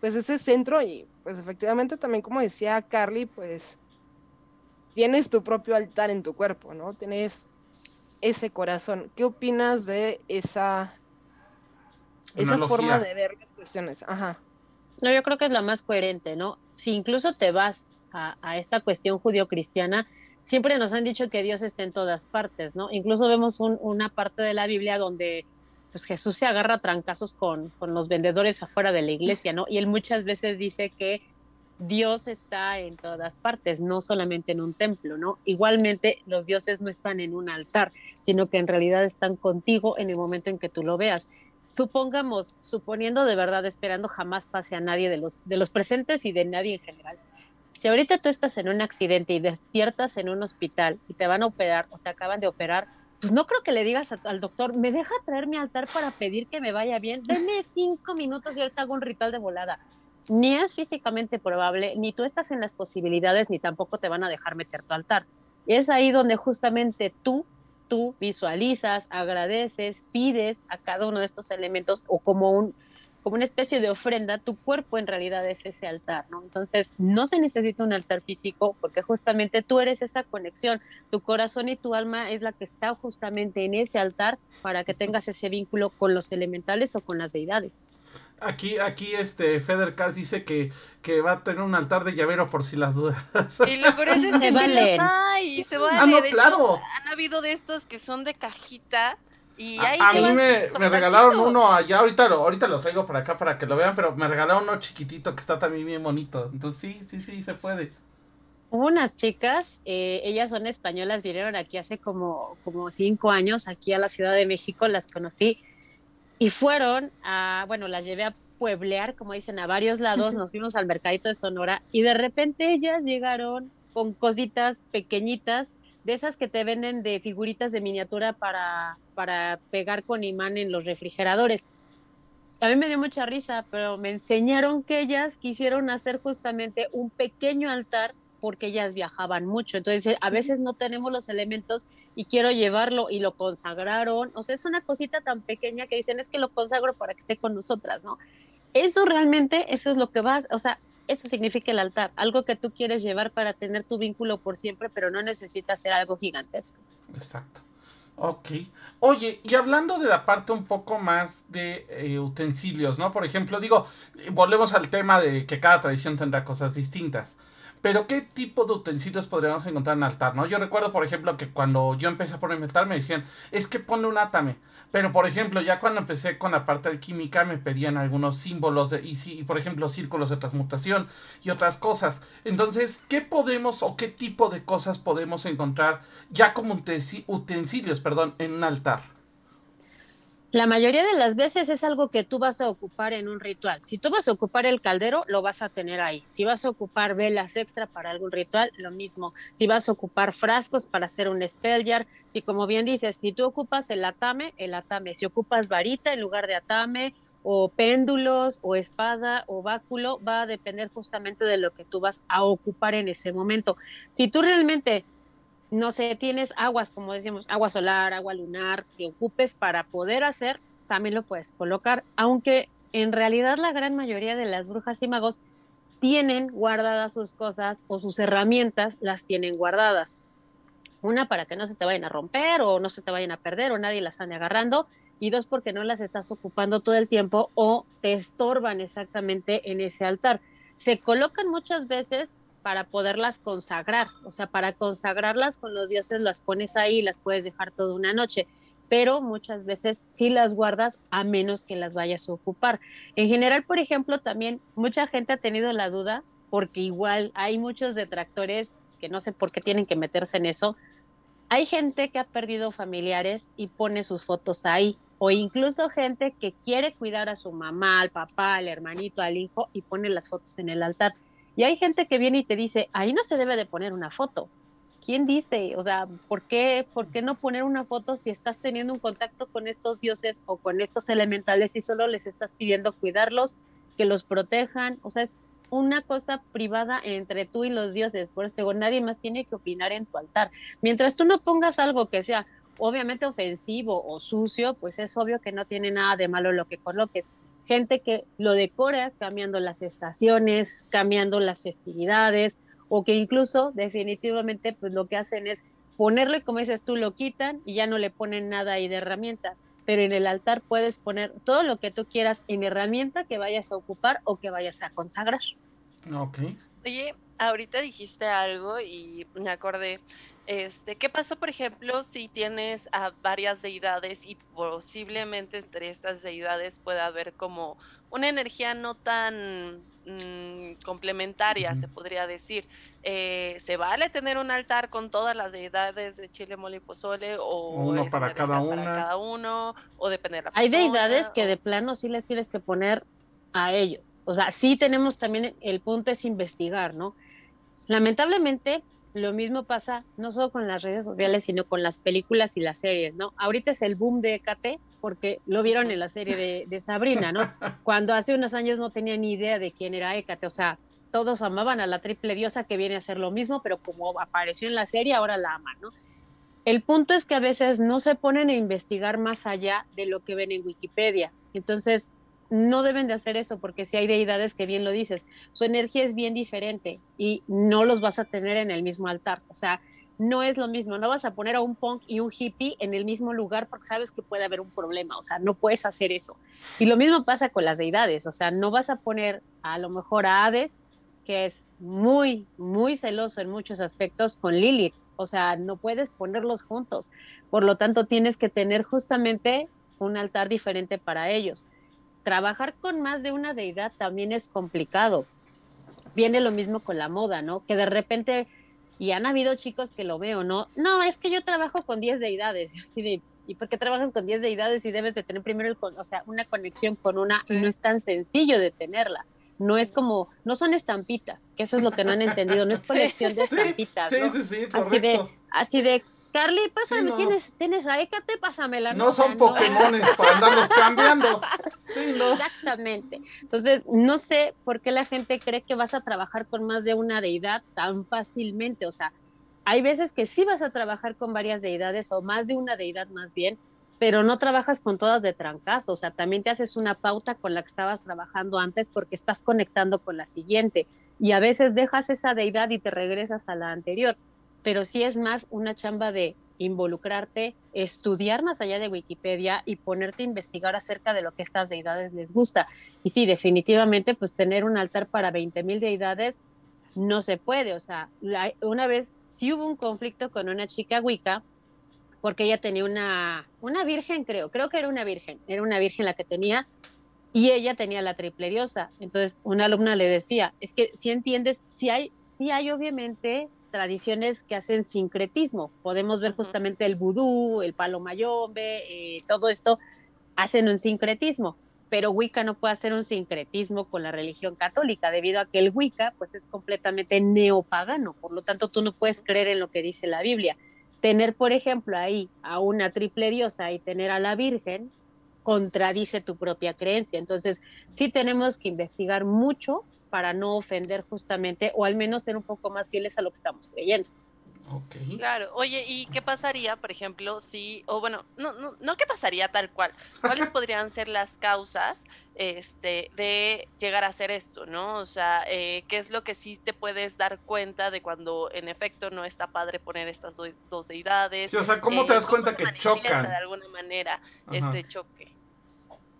pues ese centro y pues efectivamente también como decía Carly, pues tienes tu propio altar en tu cuerpo, ¿no? Tienes ese corazón. ¿Qué opinas de esa, esa forma de ver las cuestiones? Ajá. No, yo creo que es la más coherente, ¿no? Si incluso te vas a, esta cuestión judío-cristiana, siempre nos han dicho que Dios está en todas partes, ¿no? Incluso vemos una parte de la Biblia donde pues Jesús se agarra trancazos con, con los vendedores afuera de la iglesia, ¿no? Y él muchas veces dice que Dios está en todas partes, no solamente en un templo, ¿no? Igualmente los dioses no están en un altar, sino que en realidad están contigo en el momento en que tú lo veas. Supongamos, suponiendo de verdad, esperando jamás pase a nadie de los, de los presentes y de nadie en general. Si ahorita tú estás en un accidente y despiertas en un hospital y te van a operar o te acaban de operar, pues no creo que le digas al doctor, me deja traer mi altar para pedir que me vaya bien, denme cinco minutos y él te hago un ritual de volada ni es físicamente probable, ni tú estás en las posibilidades, ni tampoco te van a dejar meter tu altar. Es ahí donde justamente tú, tú visualizas, agradeces, pides a cada uno de estos elementos o como un como una especie de ofrenda, tu cuerpo en realidad es ese altar, ¿no? Entonces, no se necesita un altar físico porque justamente tú eres esa conexión, tu corazón y tu alma es la que está justamente en ese altar para que tengas ese vínculo con los elementales o con las deidades. Aquí, aquí este Feder Kass dice que, que va a tener un altar de llavero por si las dudas. <laughs> Y lo curioso es que se, valen. se Ah, no, claro. han habido de estos que son de cajita a, mí me, regalaron uno allá, ahorita lo, ahorita lo traigo para acá para que lo vean, pero me regalaron uno chiquitito que está también bien bonito. Entonces sí, sí, sí, se puede. Unas chicas, eh, ellas son españolas, vinieron aquí hace como, como cinco años, aquí a la Ciudad de México, las conocí y fueron a, bueno, las llevé a pueblear, como dicen, a varios lados, nos fuimos al mercadito de Sonora y de repente ellas llegaron con cositas pequeñitas de esas que te venden de figuritas de miniatura para, para pegar con imán en los refrigeradores. A mí me dio mucha risa, pero me enseñaron que ellas quisieron hacer justamente un pequeño altar porque ellas viajaban mucho. Entonces, a veces no tenemos los elementos y quiero llevarlo y lo consagraron. O sea, es una cosita tan pequeña que dicen, es que lo consagro para que esté con nosotras, ¿no? Eso realmente, eso es lo que va, o sea, eso significa el altar, algo que tú quieres llevar para tener tu vínculo por siempre, pero no necesita ser algo gigantesco. Exacto. Ok. Oye, y hablando de la parte un poco más de eh, utensilios, ¿no? Por ejemplo, digo, volvemos al tema de que cada tradición tendrá cosas distintas. Pero ¿qué tipo de utensilios podríamos encontrar en altar? ¿no? Yo recuerdo, por ejemplo, que cuando yo empecé poner altar me decían, es que pone un atame. Pero, por ejemplo, ya cuando empecé con la parte alquímica me pedían algunos símbolos de, y, y, por ejemplo, círculos de transmutación y otras cosas. Entonces, ¿qué podemos o qué tipo de cosas podemos encontrar ya como utensilios, perdón, en un altar? La mayoría de las veces es algo que tú vas a ocupar en un ritual. Si tú vas a ocupar el caldero, lo vas a tener ahí. Si vas a ocupar velas extra para algún ritual, lo mismo. Si vas a ocupar frascos para hacer un spell jar, si como bien dices, si tú ocupas el atame, el atame. Si ocupas varita en lugar de atame, o péndulos, o espada, o báculo, va a depender justamente de lo que tú vas a ocupar en ese momento. Si tú realmente no sé, tienes aguas, como decíamos, agua solar, agua lunar, que ocupes para poder hacer, también lo puedes colocar, aunque en realidad la gran mayoría de las brujas y magos tienen guardadas sus cosas o sus herramientas las tienen guardadas. Una para que no se te vayan a romper o no se te vayan a perder o nadie las ande agarrando. Y dos, porque no las estás ocupando todo el tiempo o te estorban exactamente en ese altar. Se colocan muchas veces para poderlas consagrar, o sea, para consagrarlas con los dioses las pones ahí y las puedes dejar toda una noche, pero muchas veces sí las guardas a menos que las vayas a ocupar. En general, por ejemplo, también mucha gente ha tenido la duda, porque igual hay muchos detractores que no sé por qué tienen que meterse en eso. Hay gente que ha perdido familiares y pone sus fotos ahí, o incluso gente que quiere cuidar a su mamá, al papá, al hermanito, al hijo y pone las fotos en el altar. Y hay gente que viene y te dice, ahí no se debe de poner una foto. ¿Quién dice? O sea, ¿por qué, ¿por qué no poner una foto si estás teniendo un contacto con estos dioses o con estos elementales y solo les estás pidiendo cuidarlos, que los protejan? O sea, es, una cosa privada entre tú y los dioses. Por eso digo, nadie más tiene que opinar en tu altar. Mientras tú no pongas algo que sea obviamente ofensivo o sucio, pues es obvio que no tiene nada de malo lo que coloques. Gente que lo decora cambiando las estaciones, cambiando las festividades, o que incluso definitivamente pues lo que hacen es ponerlo y como dices tú lo quitan y ya no le ponen nada ahí de herramientas pero en el altar puedes poner todo lo que tú quieras en herramienta que vayas a ocupar o que vayas a consagrar. Ok. Oye, ahorita dijiste algo y me acordé, este, ¿qué pasa, por ejemplo, si tienes a varias deidades y posiblemente entre estas deidades pueda haber como una energía no tan mm, complementaria, se podría decir? Eh, ¿Se vale tener un altar con todas las deidades de Chile, Mole y Pozole? ¿O uno para cada, para cada uno? ¿O depende de la Hay deidades que de plano sí les tienes que poner a ellos. O sea, sí tenemos también, el punto es investigar, ¿no? Lamentablemente, lo mismo pasa no solo con las redes sociales, sino con las películas y las series, ¿no? Ahorita es el boom de EKT porque lo vieron en la serie de, Sabrina, ¿no? <laughs> Cuando hace unos años no tenía ni idea de quién era Hécate, o sea, todos amaban a la triple diosa que viene a hacer lo mismo, pero como apareció en la serie, ahora la aman, ¿no? El punto es que a veces no se ponen a investigar más allá de lo que ven en Wikipedia. Entonces, no deben de hacer eso porque si hay deidades que bien lo dices, su energía es bien diferente y no los vas a tener en el mismo altar. O sea, no es lo mismo, no vas a poner a un punk y un hippie en el mismo lugar porque sabes que puede haber un problema, o sea, no puedes hacer eso. Y lo mismo pasa con las deidades, o sea, no vas a poner a lo mejor a Hades, que es muy, muy celoso en muchos aspectos, con Lilith, o sea, no puedes ponerlos juntos. Por lo tanto, tienes que tener justamente un altar diferente para ellos trabajar con más de una deidad también es complicado. Viene lo mismo con la moda, ¿no? Que de repente, y han habido chicos que lo veo, ¿no? No, es que yo trabajo con 10 deidades. <laughs> Así de, ¿y por qué trabajas con 10 deidades y debes de tener primero, el, o sea, una conexión con una? No es tan sencillo de tenerla. No es como, no son estampitas, que eso es lo que no han entendido, no es <laughs> colección de estampitas. Sí, ¿no? sí, sí, Así de, así de, Carly, pásame, ¿tienes, ¿tienes a Hécate? Pásamela. No, no son Pokémones para andarlos cambiando. <laughs> Sí, no. Exactamente. Entonces, no sé por qué la gente cree que vas a trabajar con más de una deidad tan fácilmente. O sea, hay veces que sí vas a trabajar con varias deidades o más de una deidad más bien, pero no trabajas con todas de trancazo. O sea, también te haces una pauta con la que estabas trabajando antes porque estás conectando con la siguiente. Y a veces dejas esa deidad y te regresas a la anterior pero sí es más una chamba de involucrarte, estudiar más allá de Wikipedia y ponerte a investigar acerca de lo que estas deidades les gusta. Y sí, definitivamente, pues tener un altar para 20 mil deidades no se puede. O sea, una vez sí hubo un conflicto con una chica Wicca, porque ella tenía una, una virgen, creo, creo que era una virgen, era una virgen la que tenía, y ella tenía la triple diosa. Entonces, una alumna le decía, es que si entiendes, si hay, si hay obviamente tradiciones que hacen sincretismo. Podemos ver justamente el vudú, el palo mayombe, eh, todo esto hacen un sincretismo, pero Wicca no puede hacer un sincretismo con la religión católica debido a que el Wicca pues es completamente neopagano, por lo tanto tú no puedes creer en lo que dice la Biblia. Tener, por ejemplo, ahí a una triple diosa y tener a la Virgen contradice tu propia creencia. Entonces, sí tenemos que investigar mucho para no ofender justamente, o al menos ser un poco más fieles a lo que estamos creyendo. Okay. Claro, oye, ¿y qué pasaría, por ejemplo, si, o bueno, no, no, no qué pasaría tal cual, cuáles <laughs> podrían ser las causas este, de llegar a hacer esto, ¿no? O sea, eh, ¿qué es lo que sí te puedes dar cuenta de cuando en efecto no está padre poner estas dos, deidades? Sí, o sea, ¿cómo te das cuenta que chocan? De alguna manera este choque.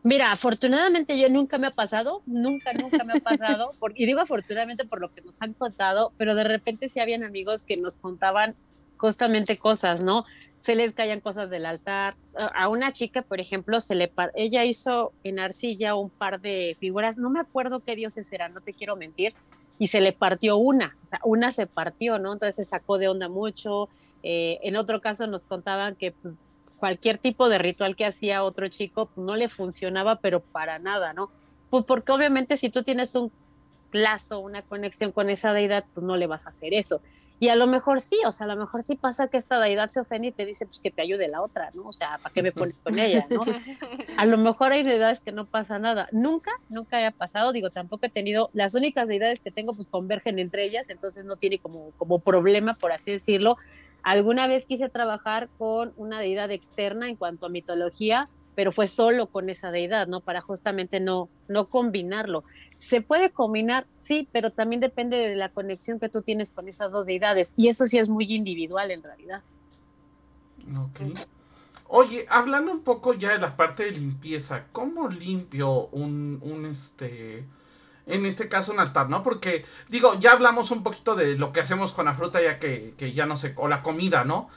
Mira, afortunadamente yo nunca me ha pasado, nunca, nunca me ha pasado, <laughs> y digo afortunadamente por lo que nos han contado, pero de repente sí habían amigos que nos contaban justamente cosas, ¿no? Se les caían cosas del altar. A una chica, por ejemplo, se le ella hizo en arcilla un par de figuras, no me acuerdo qué dioses eran, no te quiero mentir, y se le partió una, o sea, una se partió, ¿no? Entonces se sacó de onda mucho. Eh, en otro caso nos contaban que pues, cualquier tipo de ritual que hacía otro chico pues, no le funcionaba, pero para nada, ¿no? Pues porque obviamente si tú tienes un lazo, una conexión con esa deidad, pues no le vas a hacer eso. Y a lo mejor sí, o sea, a lo mejor sí pasa que esta deidad se ofende y te dice, pues que te ayude la otra, ¿no? O sea, ¿para qué me pones con ella, no? <laughs> A lo mejor hay deidades que no pasa nada. Nunca, nunca haya pasado, digo, tampoco he tenido, las únicas deidades que tengo pues convergen entre ellas, entonces no tiene como, como problema, por así decirlo. Alguna vez quise trabajar con una deidad externa en cuanto a mitología, pero fue solo con esa deidad, ¿no? Para justamente no, no combinarlo. Se puede combinar, sí, pero también depende de la conexión que tú tienes con esas dos deidades. Y eso sí es muy individual en realidad. Ok. Oye, hablando un poco ya de la parte de limpieza, ¿cómo limpio un, un este, en este caso un altar, ¿no? Porque, digo, ya hablamos un poquito de lo que hacemos con la fruta ya que, que ya no sé, o la comida, ¿no?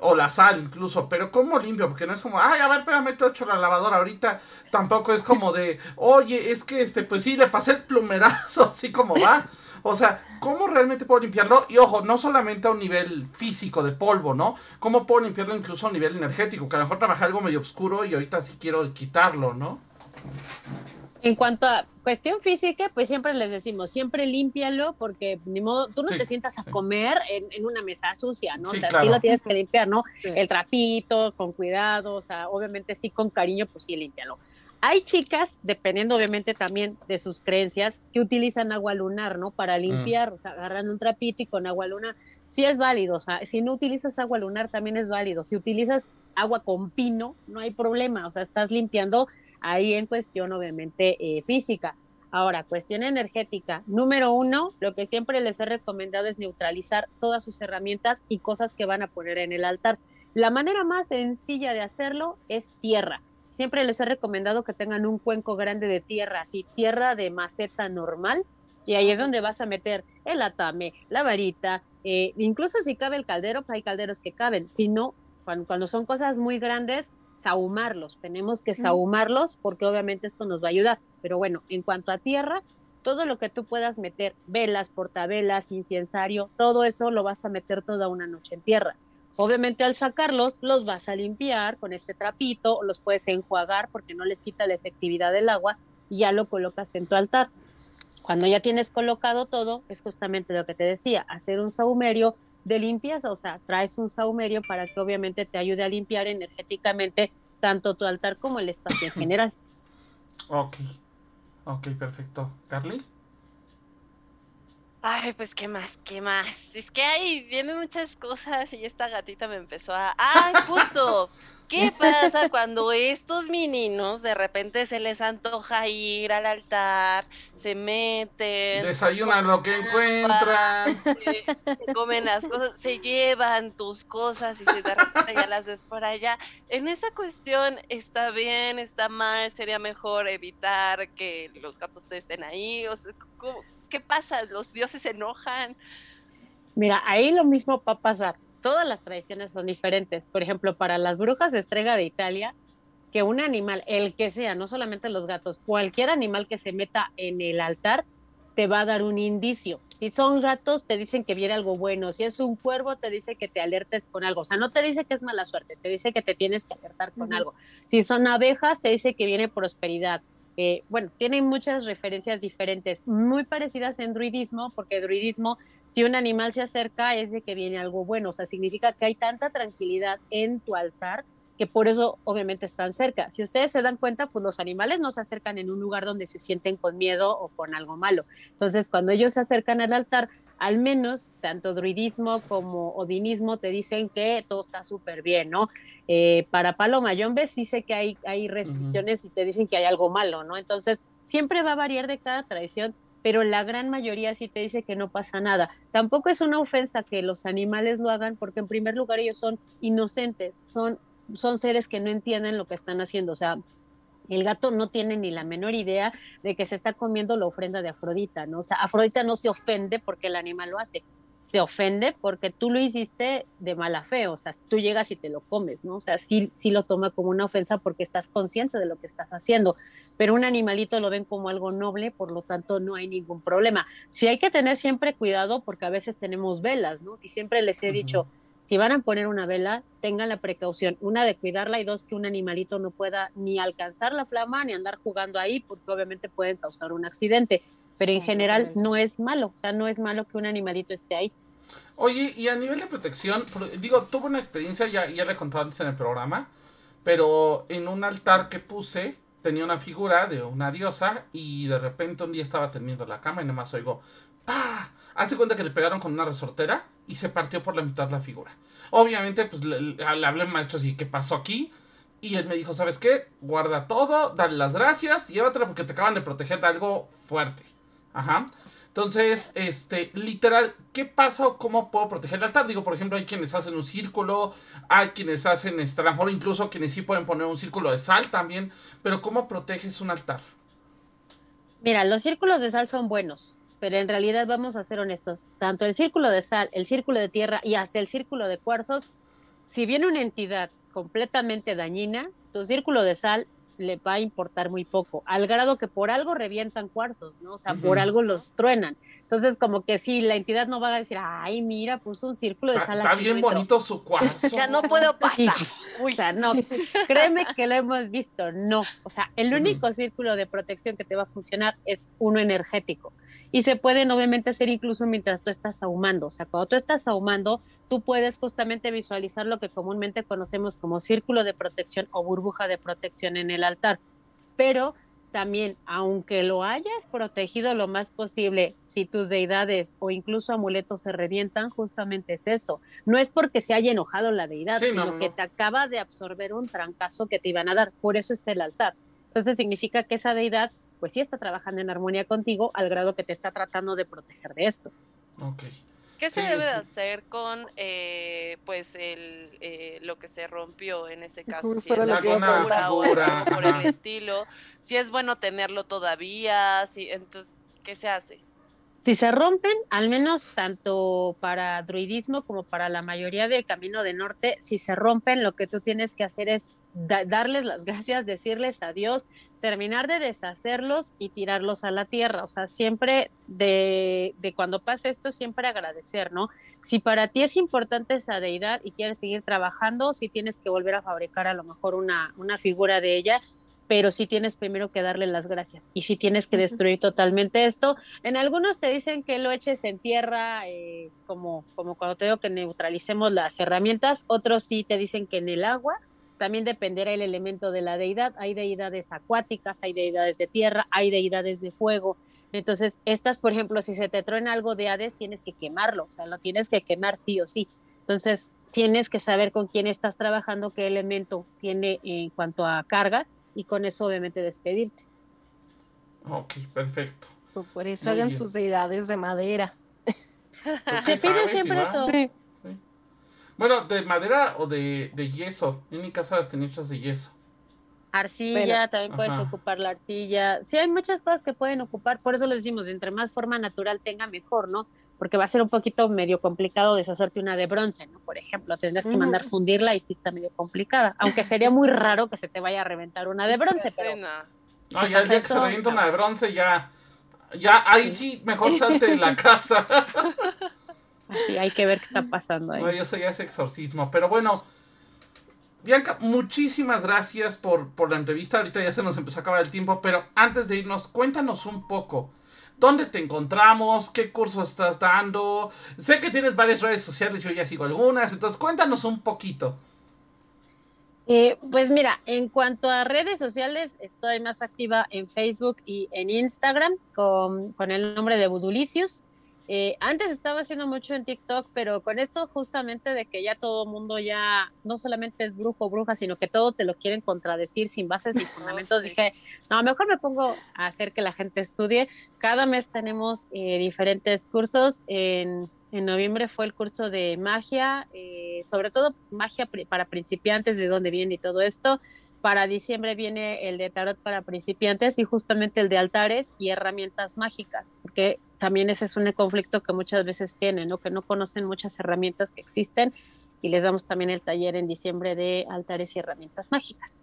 O la sal incluso, pero ¿cómo limpio? Porque no es como, ay, a ver, espérame, te hecho la lavadora ahorita. Tampoco es como de, oye, es que este, pues sí, le pasé el plumerazo, <laughs> así como va. O sea, ¿cómo realmente puedo limpiarlo? Y ojo, no solamente a un nivel físico de polvo, ¿no? ¿Cómo puedo limpiarlo incluso a un nivel energético? Que a lo mejor trabajé algo medio oscuro y ahorita sí quiero quitarlo, ¿no? En cuanto a cuestión física, pues siempre les decimos, siempre límpialo porque ni modo, tú no te sientas a comer en, una mesa sucia, ¿no? o sea, sí lo tienes que limpiar, ¿no? El trapito, con cuidado, o sea, obviamente sí con cariño, pues sí, límpialo. Hay chicas, dependiendo obviamente también de sus creencias, que utilizan agua lunar, ¿no? Para mm. limpiar, o sea, agarran un trapito y con agua lunar. Sí es válido, o sea, si no utilizas agua lunar también es válido. Si utilizas agua con pino, no hay problema, o sea, estás limpiando ahí en cuestión obviamente eh, física. Ahora, cuestión energética. Número uno, lo que siempre les he recomendado es neutralizar todas sus herramientas y cosas que van a poner en el altar. La manera más sencilla de hacerlo es tierra. Siempre les he recomendado que tengan un cuenco grande de tierra, así tierra de maceta normal, y ahí es donde vas a meter el atame, la varita, eh, incluso si cabe el caldero, pues hay calderos que caben. Si no, cuando, cuando son cosas muy grandes, sahumarlos, tenemos que sahumarlos porque obviamente esto nos va a ayudar. Pero bueno, en cuanto a tierra, todo lo que tú puedas meter, velas, portavelas, incensario, todo eso lo vas a meter toda una noche en tierra. Obviamente al sacarlos los vas a limpiar con este trapito, los puedes enjuagar porque no les quita la efectividad del agua y ya lo colocas en tu altar. Cuando ya tienes colocado todo, es justamente lo que te decía, hacer un saumerio, de limpieza, o sea, traes un saumerio para que obviamente te ayude a limpiar energéticamente tanto tu altar como el espacio en <clears throat> general. Ok, ok, perfecto. ¿Carly? Ay, pues qué más, qué más. Es que ahí vienen muchas cosas y esta gatita me empezó a... ¡Ay, justo! <laughs> ¿Qué pasa cuando estos meninos de repente se les antoja ir al altar, se meten, desayunan lo que encuentran, se, comen las cosas, se llevan tus cosas y se de repente ya las ves por allá? En esa cuestión está bien, está mal, sería mejor evitar que los gatos estén ahí. O ¿Qué pasa? ¿Los dioses se enojan? Mira, ahí lo mismo va a pasar. Todas las tradiciones son diferentes. Por ejemplo, para las brujas de estrega de Italia, que un animal, el que sea, no solamente los gatos, cualquier animal que se meta en el altar, te va a dar un indicio. Si son gatos, te dicen que viene algo bueno. Si es un cuervo, te dice que te alertes con algo. O sea, no te dice que es mala suerte, te dice que te tienes que alertar con algo. Si son abejas, te dice que viene prosperidad. Eh, bueno, tienen muchas referencias diferentes, muy parecidas en druidismo, porque druidismo, si un animal se acerca, es de que viene algo bueno, o sea, significa que hay tanta tranquilidad en tu altar que por eso obviamente están cerca. Si ustedes se dan cuenta, pues los animales no se acercan en un lugar donde se sienten con miedo o con algo malo. Entonces, cuando ellos se acercan al altar, al menos tanto druidismo como odinismo te dicen que todo está súper bien, ¿no? Eh, para Paloma Yombe sí sé que hay, hay restricciones y te dicen que hay algo malo, ¿no? Entonces, siempre va a variar de cada tradición, pero la gran mayoría sí te dice que no pasa nada. Tampoco es una ofensa que los animales lo hagan, porque en primer lugar ellos son inocentes, son, son seres que no entienden lo que están haciendo, o sea, el gato no tiene ni la menor idea de que se está comiendo la ofrenda de Afrodita, ¿no? O sea, Afrodita no se ofende porque el animal lo hace, se ofende porque tú lo hiciste de mala fe, o sea, tú llegas y te lo comes, ¿no? O sea, sí, sí lo toma como una ofensa porque estás consciente de lo que estás haciendo, pero un animalito lo ven como algo noble, por lo tanto no hay ningún problema. Sí hay que tener siempre cuidado porque a veces tenemos velas, ¿no? Y siempre les he dicho, si van a poner una vela, tengan la precaución, una de cuidarla y dos, que un animalito no pueda ni alcanzar la flama ni andar jugando ahí porque obviamente pueden causar un accidente pero en general no es malo, o sea, no es malo que un animalito esté ahí. Oye, y a nivel de protección, pro- digo, tuve una experiencia, ya, ya le he contado antes en el programa, pero en un altar que puse tenía una figura de una diosa y de repente un día estaba tendiendo la cama y nada más oigo, ¡pa! Hace cuenta que le pegaron con una resortera y se partió por la mitad la figura. Obviamente, pues le, le- le hablé al maestro así, ¿qué pasó aquí? Y él me dijo, ¿sabes qué? Guarda todo, dale las gracias, llévatela porque te acaban de proteger de algo fuerte. Ajá. Entonces, este, literal, ¿qué pasa o cómo puedo proteger el altar? Digo, por ejemplo, hay quienes hacen un círculo, hay quienes hacen, este, a lo mejor incluso quienes sí pueden poner un círculo de sal también, pero ¿cómo proteges un altar? Mira, los círculos de sal son buenos, pero en realidad vamos a ser honestos. Tanto el círculo de sal, el círculo de tierra y hasta el círculo de cuarzos, si viene una entidad completamente dañina, tu círculo de sal le va a importar muy poco, al grado que por algo revientan cuarzos, ¿no? O sea, por algo los truenan. Entonces, como que sí, la entidad no va a decir, ay, mira, puso un círculo de sal está bien no entró". bonito su cuarzo. <laughs> Ya no puedo pasar. <laughs> O sea, no, créeme que lo hemos visto, no. O sea, el único círculo de protección que te va a funcionar es uno energético. Y se pueden obviamente hacer incluso mientras tú estás ahumando. O sea, cuando tú estás ahumando, tú puedes justamente visualizar lo que comúnmente conocemos como círculo de protección o burbuja de protección en el altar. Pero también, aunque lo hayas protegido lo más posible, si tus deidades o incluso amuletos se revientan, justamente es eso. No es porque se haya enojado la deidad, Sí, no, sino no, que te acaba de absorber un trancazo que te iban a dar. Por eso está el altar. Entonces significa que esa deidad, pues sí está trabajando en armonía contigo al grado que te está tratando de proteger de esto. Ok. ¿Qué se Sí, debe de sí. hacer con eh, pues el eh, lo que se rompió en ese caso? Si es lo una que iba a figura o algo por el estilo. Si es bueno tenerlo todavía, si entonces ¿qué se hace? Si se rompen, al menos tanto para druidismo como para la mayoría del Camino de Norte, si se rompen, lo que tú tienes que hacer es da- darles las gracias, decirles adiós, terminar de deshacerlos y tirarlos a la tierra. O sea, siempre de, de cuando pase esto, siempre agradecer, ¿no? Si para ti es importante esa deidad y quieres seguir trabajando, si tienes que volver a fabricar a lo mejor una, una figura de ella, pero sí tienes primero que darle las gracias y si tienes que destruir totalmente esto. En algunos te dicen que lo eches en tierra, eh, como, como cuando te digo que neutralicemos las herramientas, otros sí te dicen que en el agua, también dependerá el elemento de la deidad. Hay deidades acuáticas, hay deidades de tierra, hay deidades de fuego. Entonces, estas, por ejemplo, si se te truena algo de Hades, tienes que quemarlo, o sea, lo tienes que quemar sí o sí. Entonces, tienes que saber con quién estás trabajando, qué elemento tiene en cuanto a carga, y con eso obviamente despedirte. Ok, perfecto. Por- Por eso Muy hagan bien. sus deidades de madera. ¿Tú Se pide siempre eso. Sí. Bueno, de madera o de, de yeso. En mi casa las tenía hechas de yeso. Arcilla, Bueno. también puedes Ajá. ocupar la arcilla. Sí, hay muchas cosas que pueden ocupar, por eso les decimos, entre más forma natural tenga, mejor, ¿no? Porque va a ser un poquito medio complicado deshacerte una de bronce, ¿no? Por ejemplo, tendrás que mandar Ujú. fundirla y sí está medio complicada, aunque sería muy raro que se te vaya a reventar una de bronce, pero. No, ¿Qué ya día que se revienta una de bronce, ya. Ya, ahí sí, mejor salte de la <laughs> casa. Sí, hay que ver qué está <laughs> pasando ahí. No, yo sé ya ese exorcismo. Pero bueno, Bianca, muchísimas gracias por, por la entrevista. Ahorita ya se nos empezó a acabar el tiempo, pero antes de irnos, cuéntanos un poco. ¿Dónde te encontramos? ¿Qué curso estás dando? Sé que tienes varias redes sociales, yo ya sigo algunas, entonces cuéntanos un poquito. Eh, pues mira, en cuanto a redes sociales, estoy más activa en Facebook y en Instagram con, con el nombre de Budulicius. Eh, antes estaba haciendo mucho en TikTok, pero con esto justamente de que ya todo mundo ya no solamente es brujo o bruja, sino que todo te lo quieren contradecir sin bases ni <laughs> fundamentos, sí. dije, no, mejor me pongo a hacer que la gente estudie. Cada mes tenemos eh, diferentes cursos. En, en noviembre fue el curso de magia, eh, sobre todo magia para principiantes, de dónde viene y todo esto. Para diciembre viene el de tarot para principiantes y justamente el de altares y herramientas mágicas, porque también ese es un conflicto que muchas veces tienen, ¿no? Que no conocen muchas herramientas que existen y les damos también el taller en diciembre de altares y herramientas mágicas.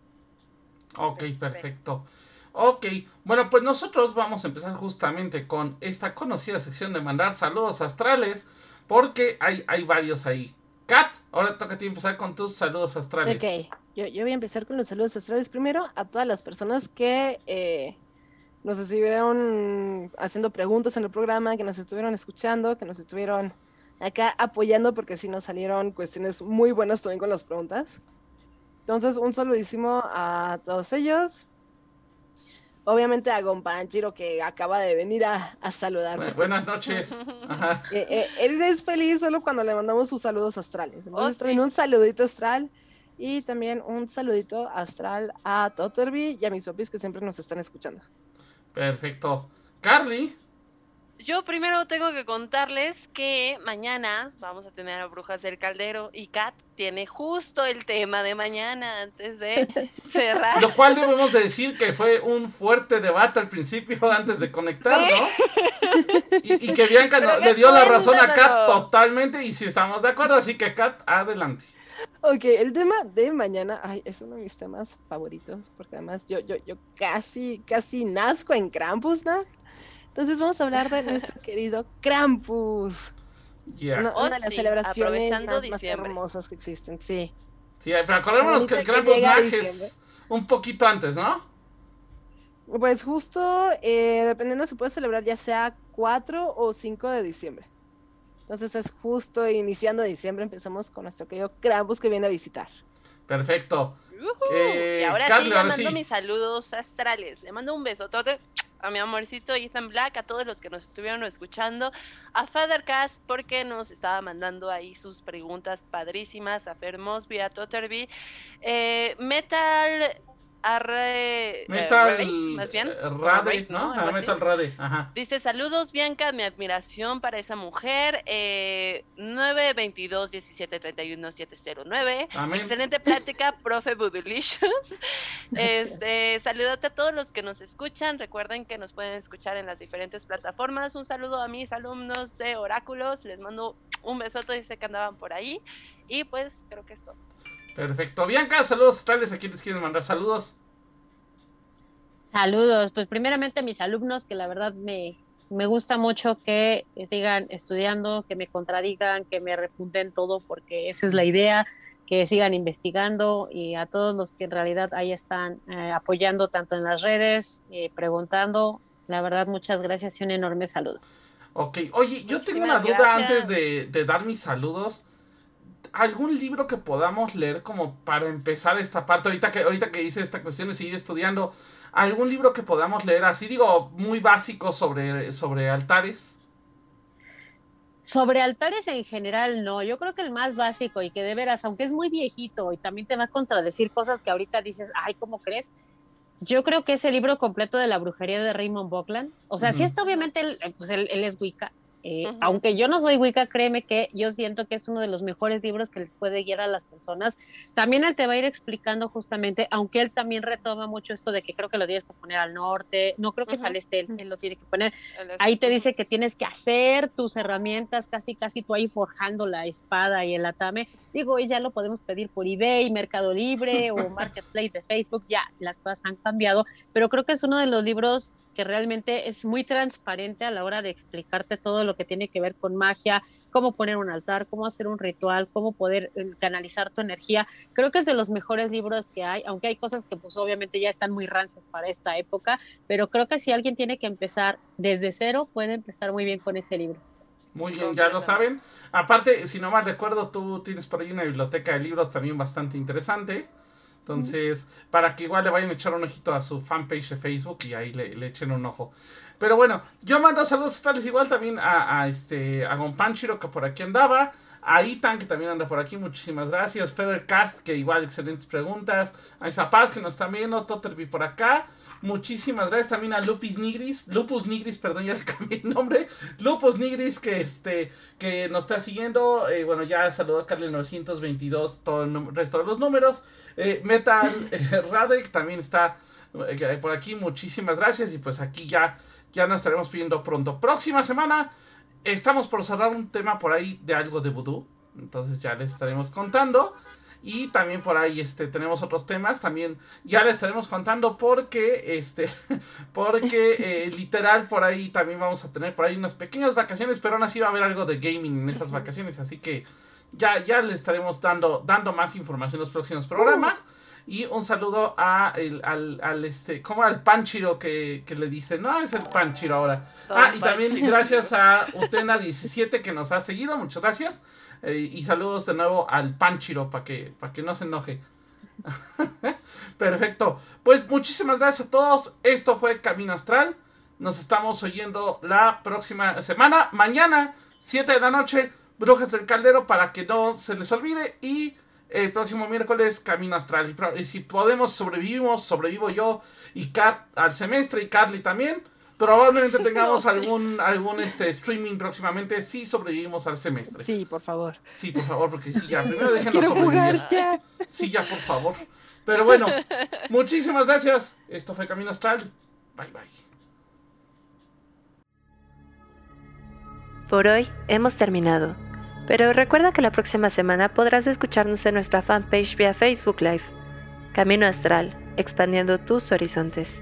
Ok, perfecto. Ok, bueno, pues nosotros vamos a empezar justamente con esta conocida sección de mandar saludos astrales, porque hay, hay varios ahí. Kat, ahora toca a ti empezar con tus saludos astrales. Ok, yo, yo voy a empezar con los saludos astrales. Primero, a todas las personas que eh, nos estuvieron haciendo preguntas en el programa, que nos estuvieron escuchando, que nos estuvieron acá apoyando porque sí nos salieron cuestiones muy buenas también con las preguntas. Entonces, un saludísimo a todos ellos. Obviamente a Gompanchiro que acaba de venir a, a saludar. Bu- buenas noches. <laughs> Ajá. Eh, eh, él es feliz solo cuando le mandamos sus saludos astrales. Entonces, Oh, sí. un saludito astral y también un saludito astral a Totterby y a mis papis que siempre nos están escuchando. Perfecto. Carly. Yo primero tengo que contarles que mañana vamos a tener a Brujas del Caldero y Kat tiene justo el tema de mañana antes de <laughs> cerrar. Lo cual debemos de decir que fue un fuerte debate al principio <laughs> antes de conectarnos. Y, y que Bianca no- le dio la razón a Kat totalmente y si estamos de acuerdo, así que Kat, adelante. Ok, el tema de mañana ay, es uno de mis temas favoritos, porque además yo, yo, yo casi, casi nazco en Krampusnacht. Entonces vamos a hablar de nuestro querido Krampus, Ya. una, Oh, una de las sí, celebraciones más, más hermosas que existen, sí. Sí, pero acordémonos que el diciembre. es un poquito antes, ¿no? Pues justo, eh, dependiendo se puede celebrar ya sea 4 o 5 de diciembre. Entonces es justo iniciando diciembre, empezamos con nuestro querido Krampus que viene a visitar. Perfecto. Eh, y ahora Carly, sí, le mando sí. mis saludos astrales. Le mando un besotote a mi amorcito Ethan Black, a todos los que nos estuvieron escuchando, a Father Cass, porque nos estaba mandando ahí sus preguntas padrísimas, a Fer Mosby, a Totterby, eh, Metal Arre, eh, Metal más bien. Rade, ¿no? Algo Ah. Metal Rade, ajá. Dice, saludos Bianca, mi admiración para esa mujer. Eh, 922 17 31 709. Amén. Excelente plática, <laughs> profe Budulicious. Este, saludate a todos los que nos escuchan. Recuerden que nos pueden escuchar en las diferentes plataformas. Un saludo a mis alumnos de Oráculos. Les mando un besoto, dice que andaban por ahí. Y pues creo que es todo. Perfecto. Bianca, saludos astrales. ¿A quién les quieren mandar saludos? Saludos, pues primeramente a mis alumnos, que la verdad me, me gusta mucho que sigan estudiando, que me contradigan, que me repunten todo, porque esa es la idea, que sigan investigando y a todos los que en realidad ahí están eh, apoyando tanto en las redes, eh, preguntando, la verdad muchas gracias y un enorme saludo. Ok, oye, yo tengo una duda gracias. antes de, de dar mis saludos. ¿Algún libro que podamos leer como para empezar esta parte? Ahorita que, ahorita que hice esta cuestión de seguir estudiando, ¿algún libro que podamos leer así, digo, muy básico sobre, sobre altares? Sobre altares en general, no. Yo creo que el más básico y que de veras, aunque es muy viejito y también te va a contradecir cosas que ahorita dices, ay, ¿cómo crees? Yo creo que es el libro completo de la brujería de Raymond Buckland. O sea, sí Ujú. está obviamente, él, pues él es Wicca. Eh, Ujú. Aunque yo no soy Wicca, créeme que yo siento que es uno de los mejores libros que les puede guiar a las personas. También él te va a ir explicando justamente, aunque él también retoma mucho esto de que creo que lo tienes que poner al norte, no creo que es Ujú. al este, él, él lo tiene que poner. Ahí te dice que tienes que hacer tus herramientas, casi casi tú ahí forjando la espada y el atame. Digo, y ya lo podemos pedir por eBay, Mercado Libre o <laughs> Marketplace de Facebook, ya las cosas han cambiado, pero creo que es uno de los libros que realmente es muy transparente a la hora de explicarte todo lo que tiene que ver con magia, cómo poner un altar, cómo hacer un ritual, cómo poder eh, canalizar tu energía. Creo que es de los mejores libros que hay, aunque hay cosas que pues obviamente ya están muy rancias para esta época, pero creo que si alguien tiene que empezar desde cero, puede empezar muy bien con ese libro. Muy bien, ya lo saben. Aparte, si no mal recuerdo, tú tienes por ahí una biblioteca de libros también bastante interesante. Entonces, para que igual le vayan a echar un ojito a su fanpage de Facebook y ahí le, le echen un ojo. Pero bueno, yo mando saludos tales igual también a, a este a Gonpanchiro que por aquí andaba. A Itan que también anda por aquí, muchísimas gracias. Federcast que igual excelentes preguntas. A Isapaz que nos está viendo. Totterby por acá. Muchísimas gracias también a Lupus Nigris, Lupus Nigris, perdón, ya le cambié el nombre. Lupus Nigris que este que nos está siguiendo. Eh, bueno, ya saludó a Carly 922, todo el resto de los números. Eh, Metal eh, <laughs> Radek también está eh, por aquí. Muchísimas gracias. Y pues aquí ya, ya nos estaremos pidiendo pronto. Próxima semana estamos por cerrar un tema por ahí de algo de vudú. Entonces ya les estaremos contando. Y también por ahí este, tenemos otros temas. También ya les estaremos contando porque, este, <laughs> porque eh, literal por ahí también vamos a tener por ahí unas pequeñas vacaciones. Pero aún así va a haber algo de gaming en esas vacaciones. Así que ya, ya les estaremos dando, dando más información en los próximos programas. Y un saludo a el, al, al, este, como al Panchiro que, que le dice, no, es el Panchiro ahora. Ah, y también gracias a Utena17 que nos ha seguido, muchas gracias. Eh, y saludos de nuevo al Panchiro para que, que no se enoje. <laughs> Perfecto. Pues muchísimas gracias a todos. Esto fue Camino Astral. Nos estamos oyendo la próxima semana. Mañana, 7 de la noche, Brujas del Caldero para que no se les olvide. Y el próximo miércoles, Camino Astral. Y si podemos, sobrevivimos, sobrevivo yo y Kat al semestre y Carly también. Probablemente <laughs> tengamos algún, algún este, streaming próximamente si sobrevivimos al semestre. Sí. Sí, por favor. por favor, porque sí, ya, primero <laughs> déjenos Quiero sobrevivir. jugar ya. Sí, ya, por favor. Pero bueno, muchísimas gracias. Esto fue Camino Astral. Bye, bye. Por hoy hemos terminado, pero recuerda que la próxima semana podrás escucharnos en nuestra fanpage vía Facebook Live. Camino Astral, expandiendo tus horizontes.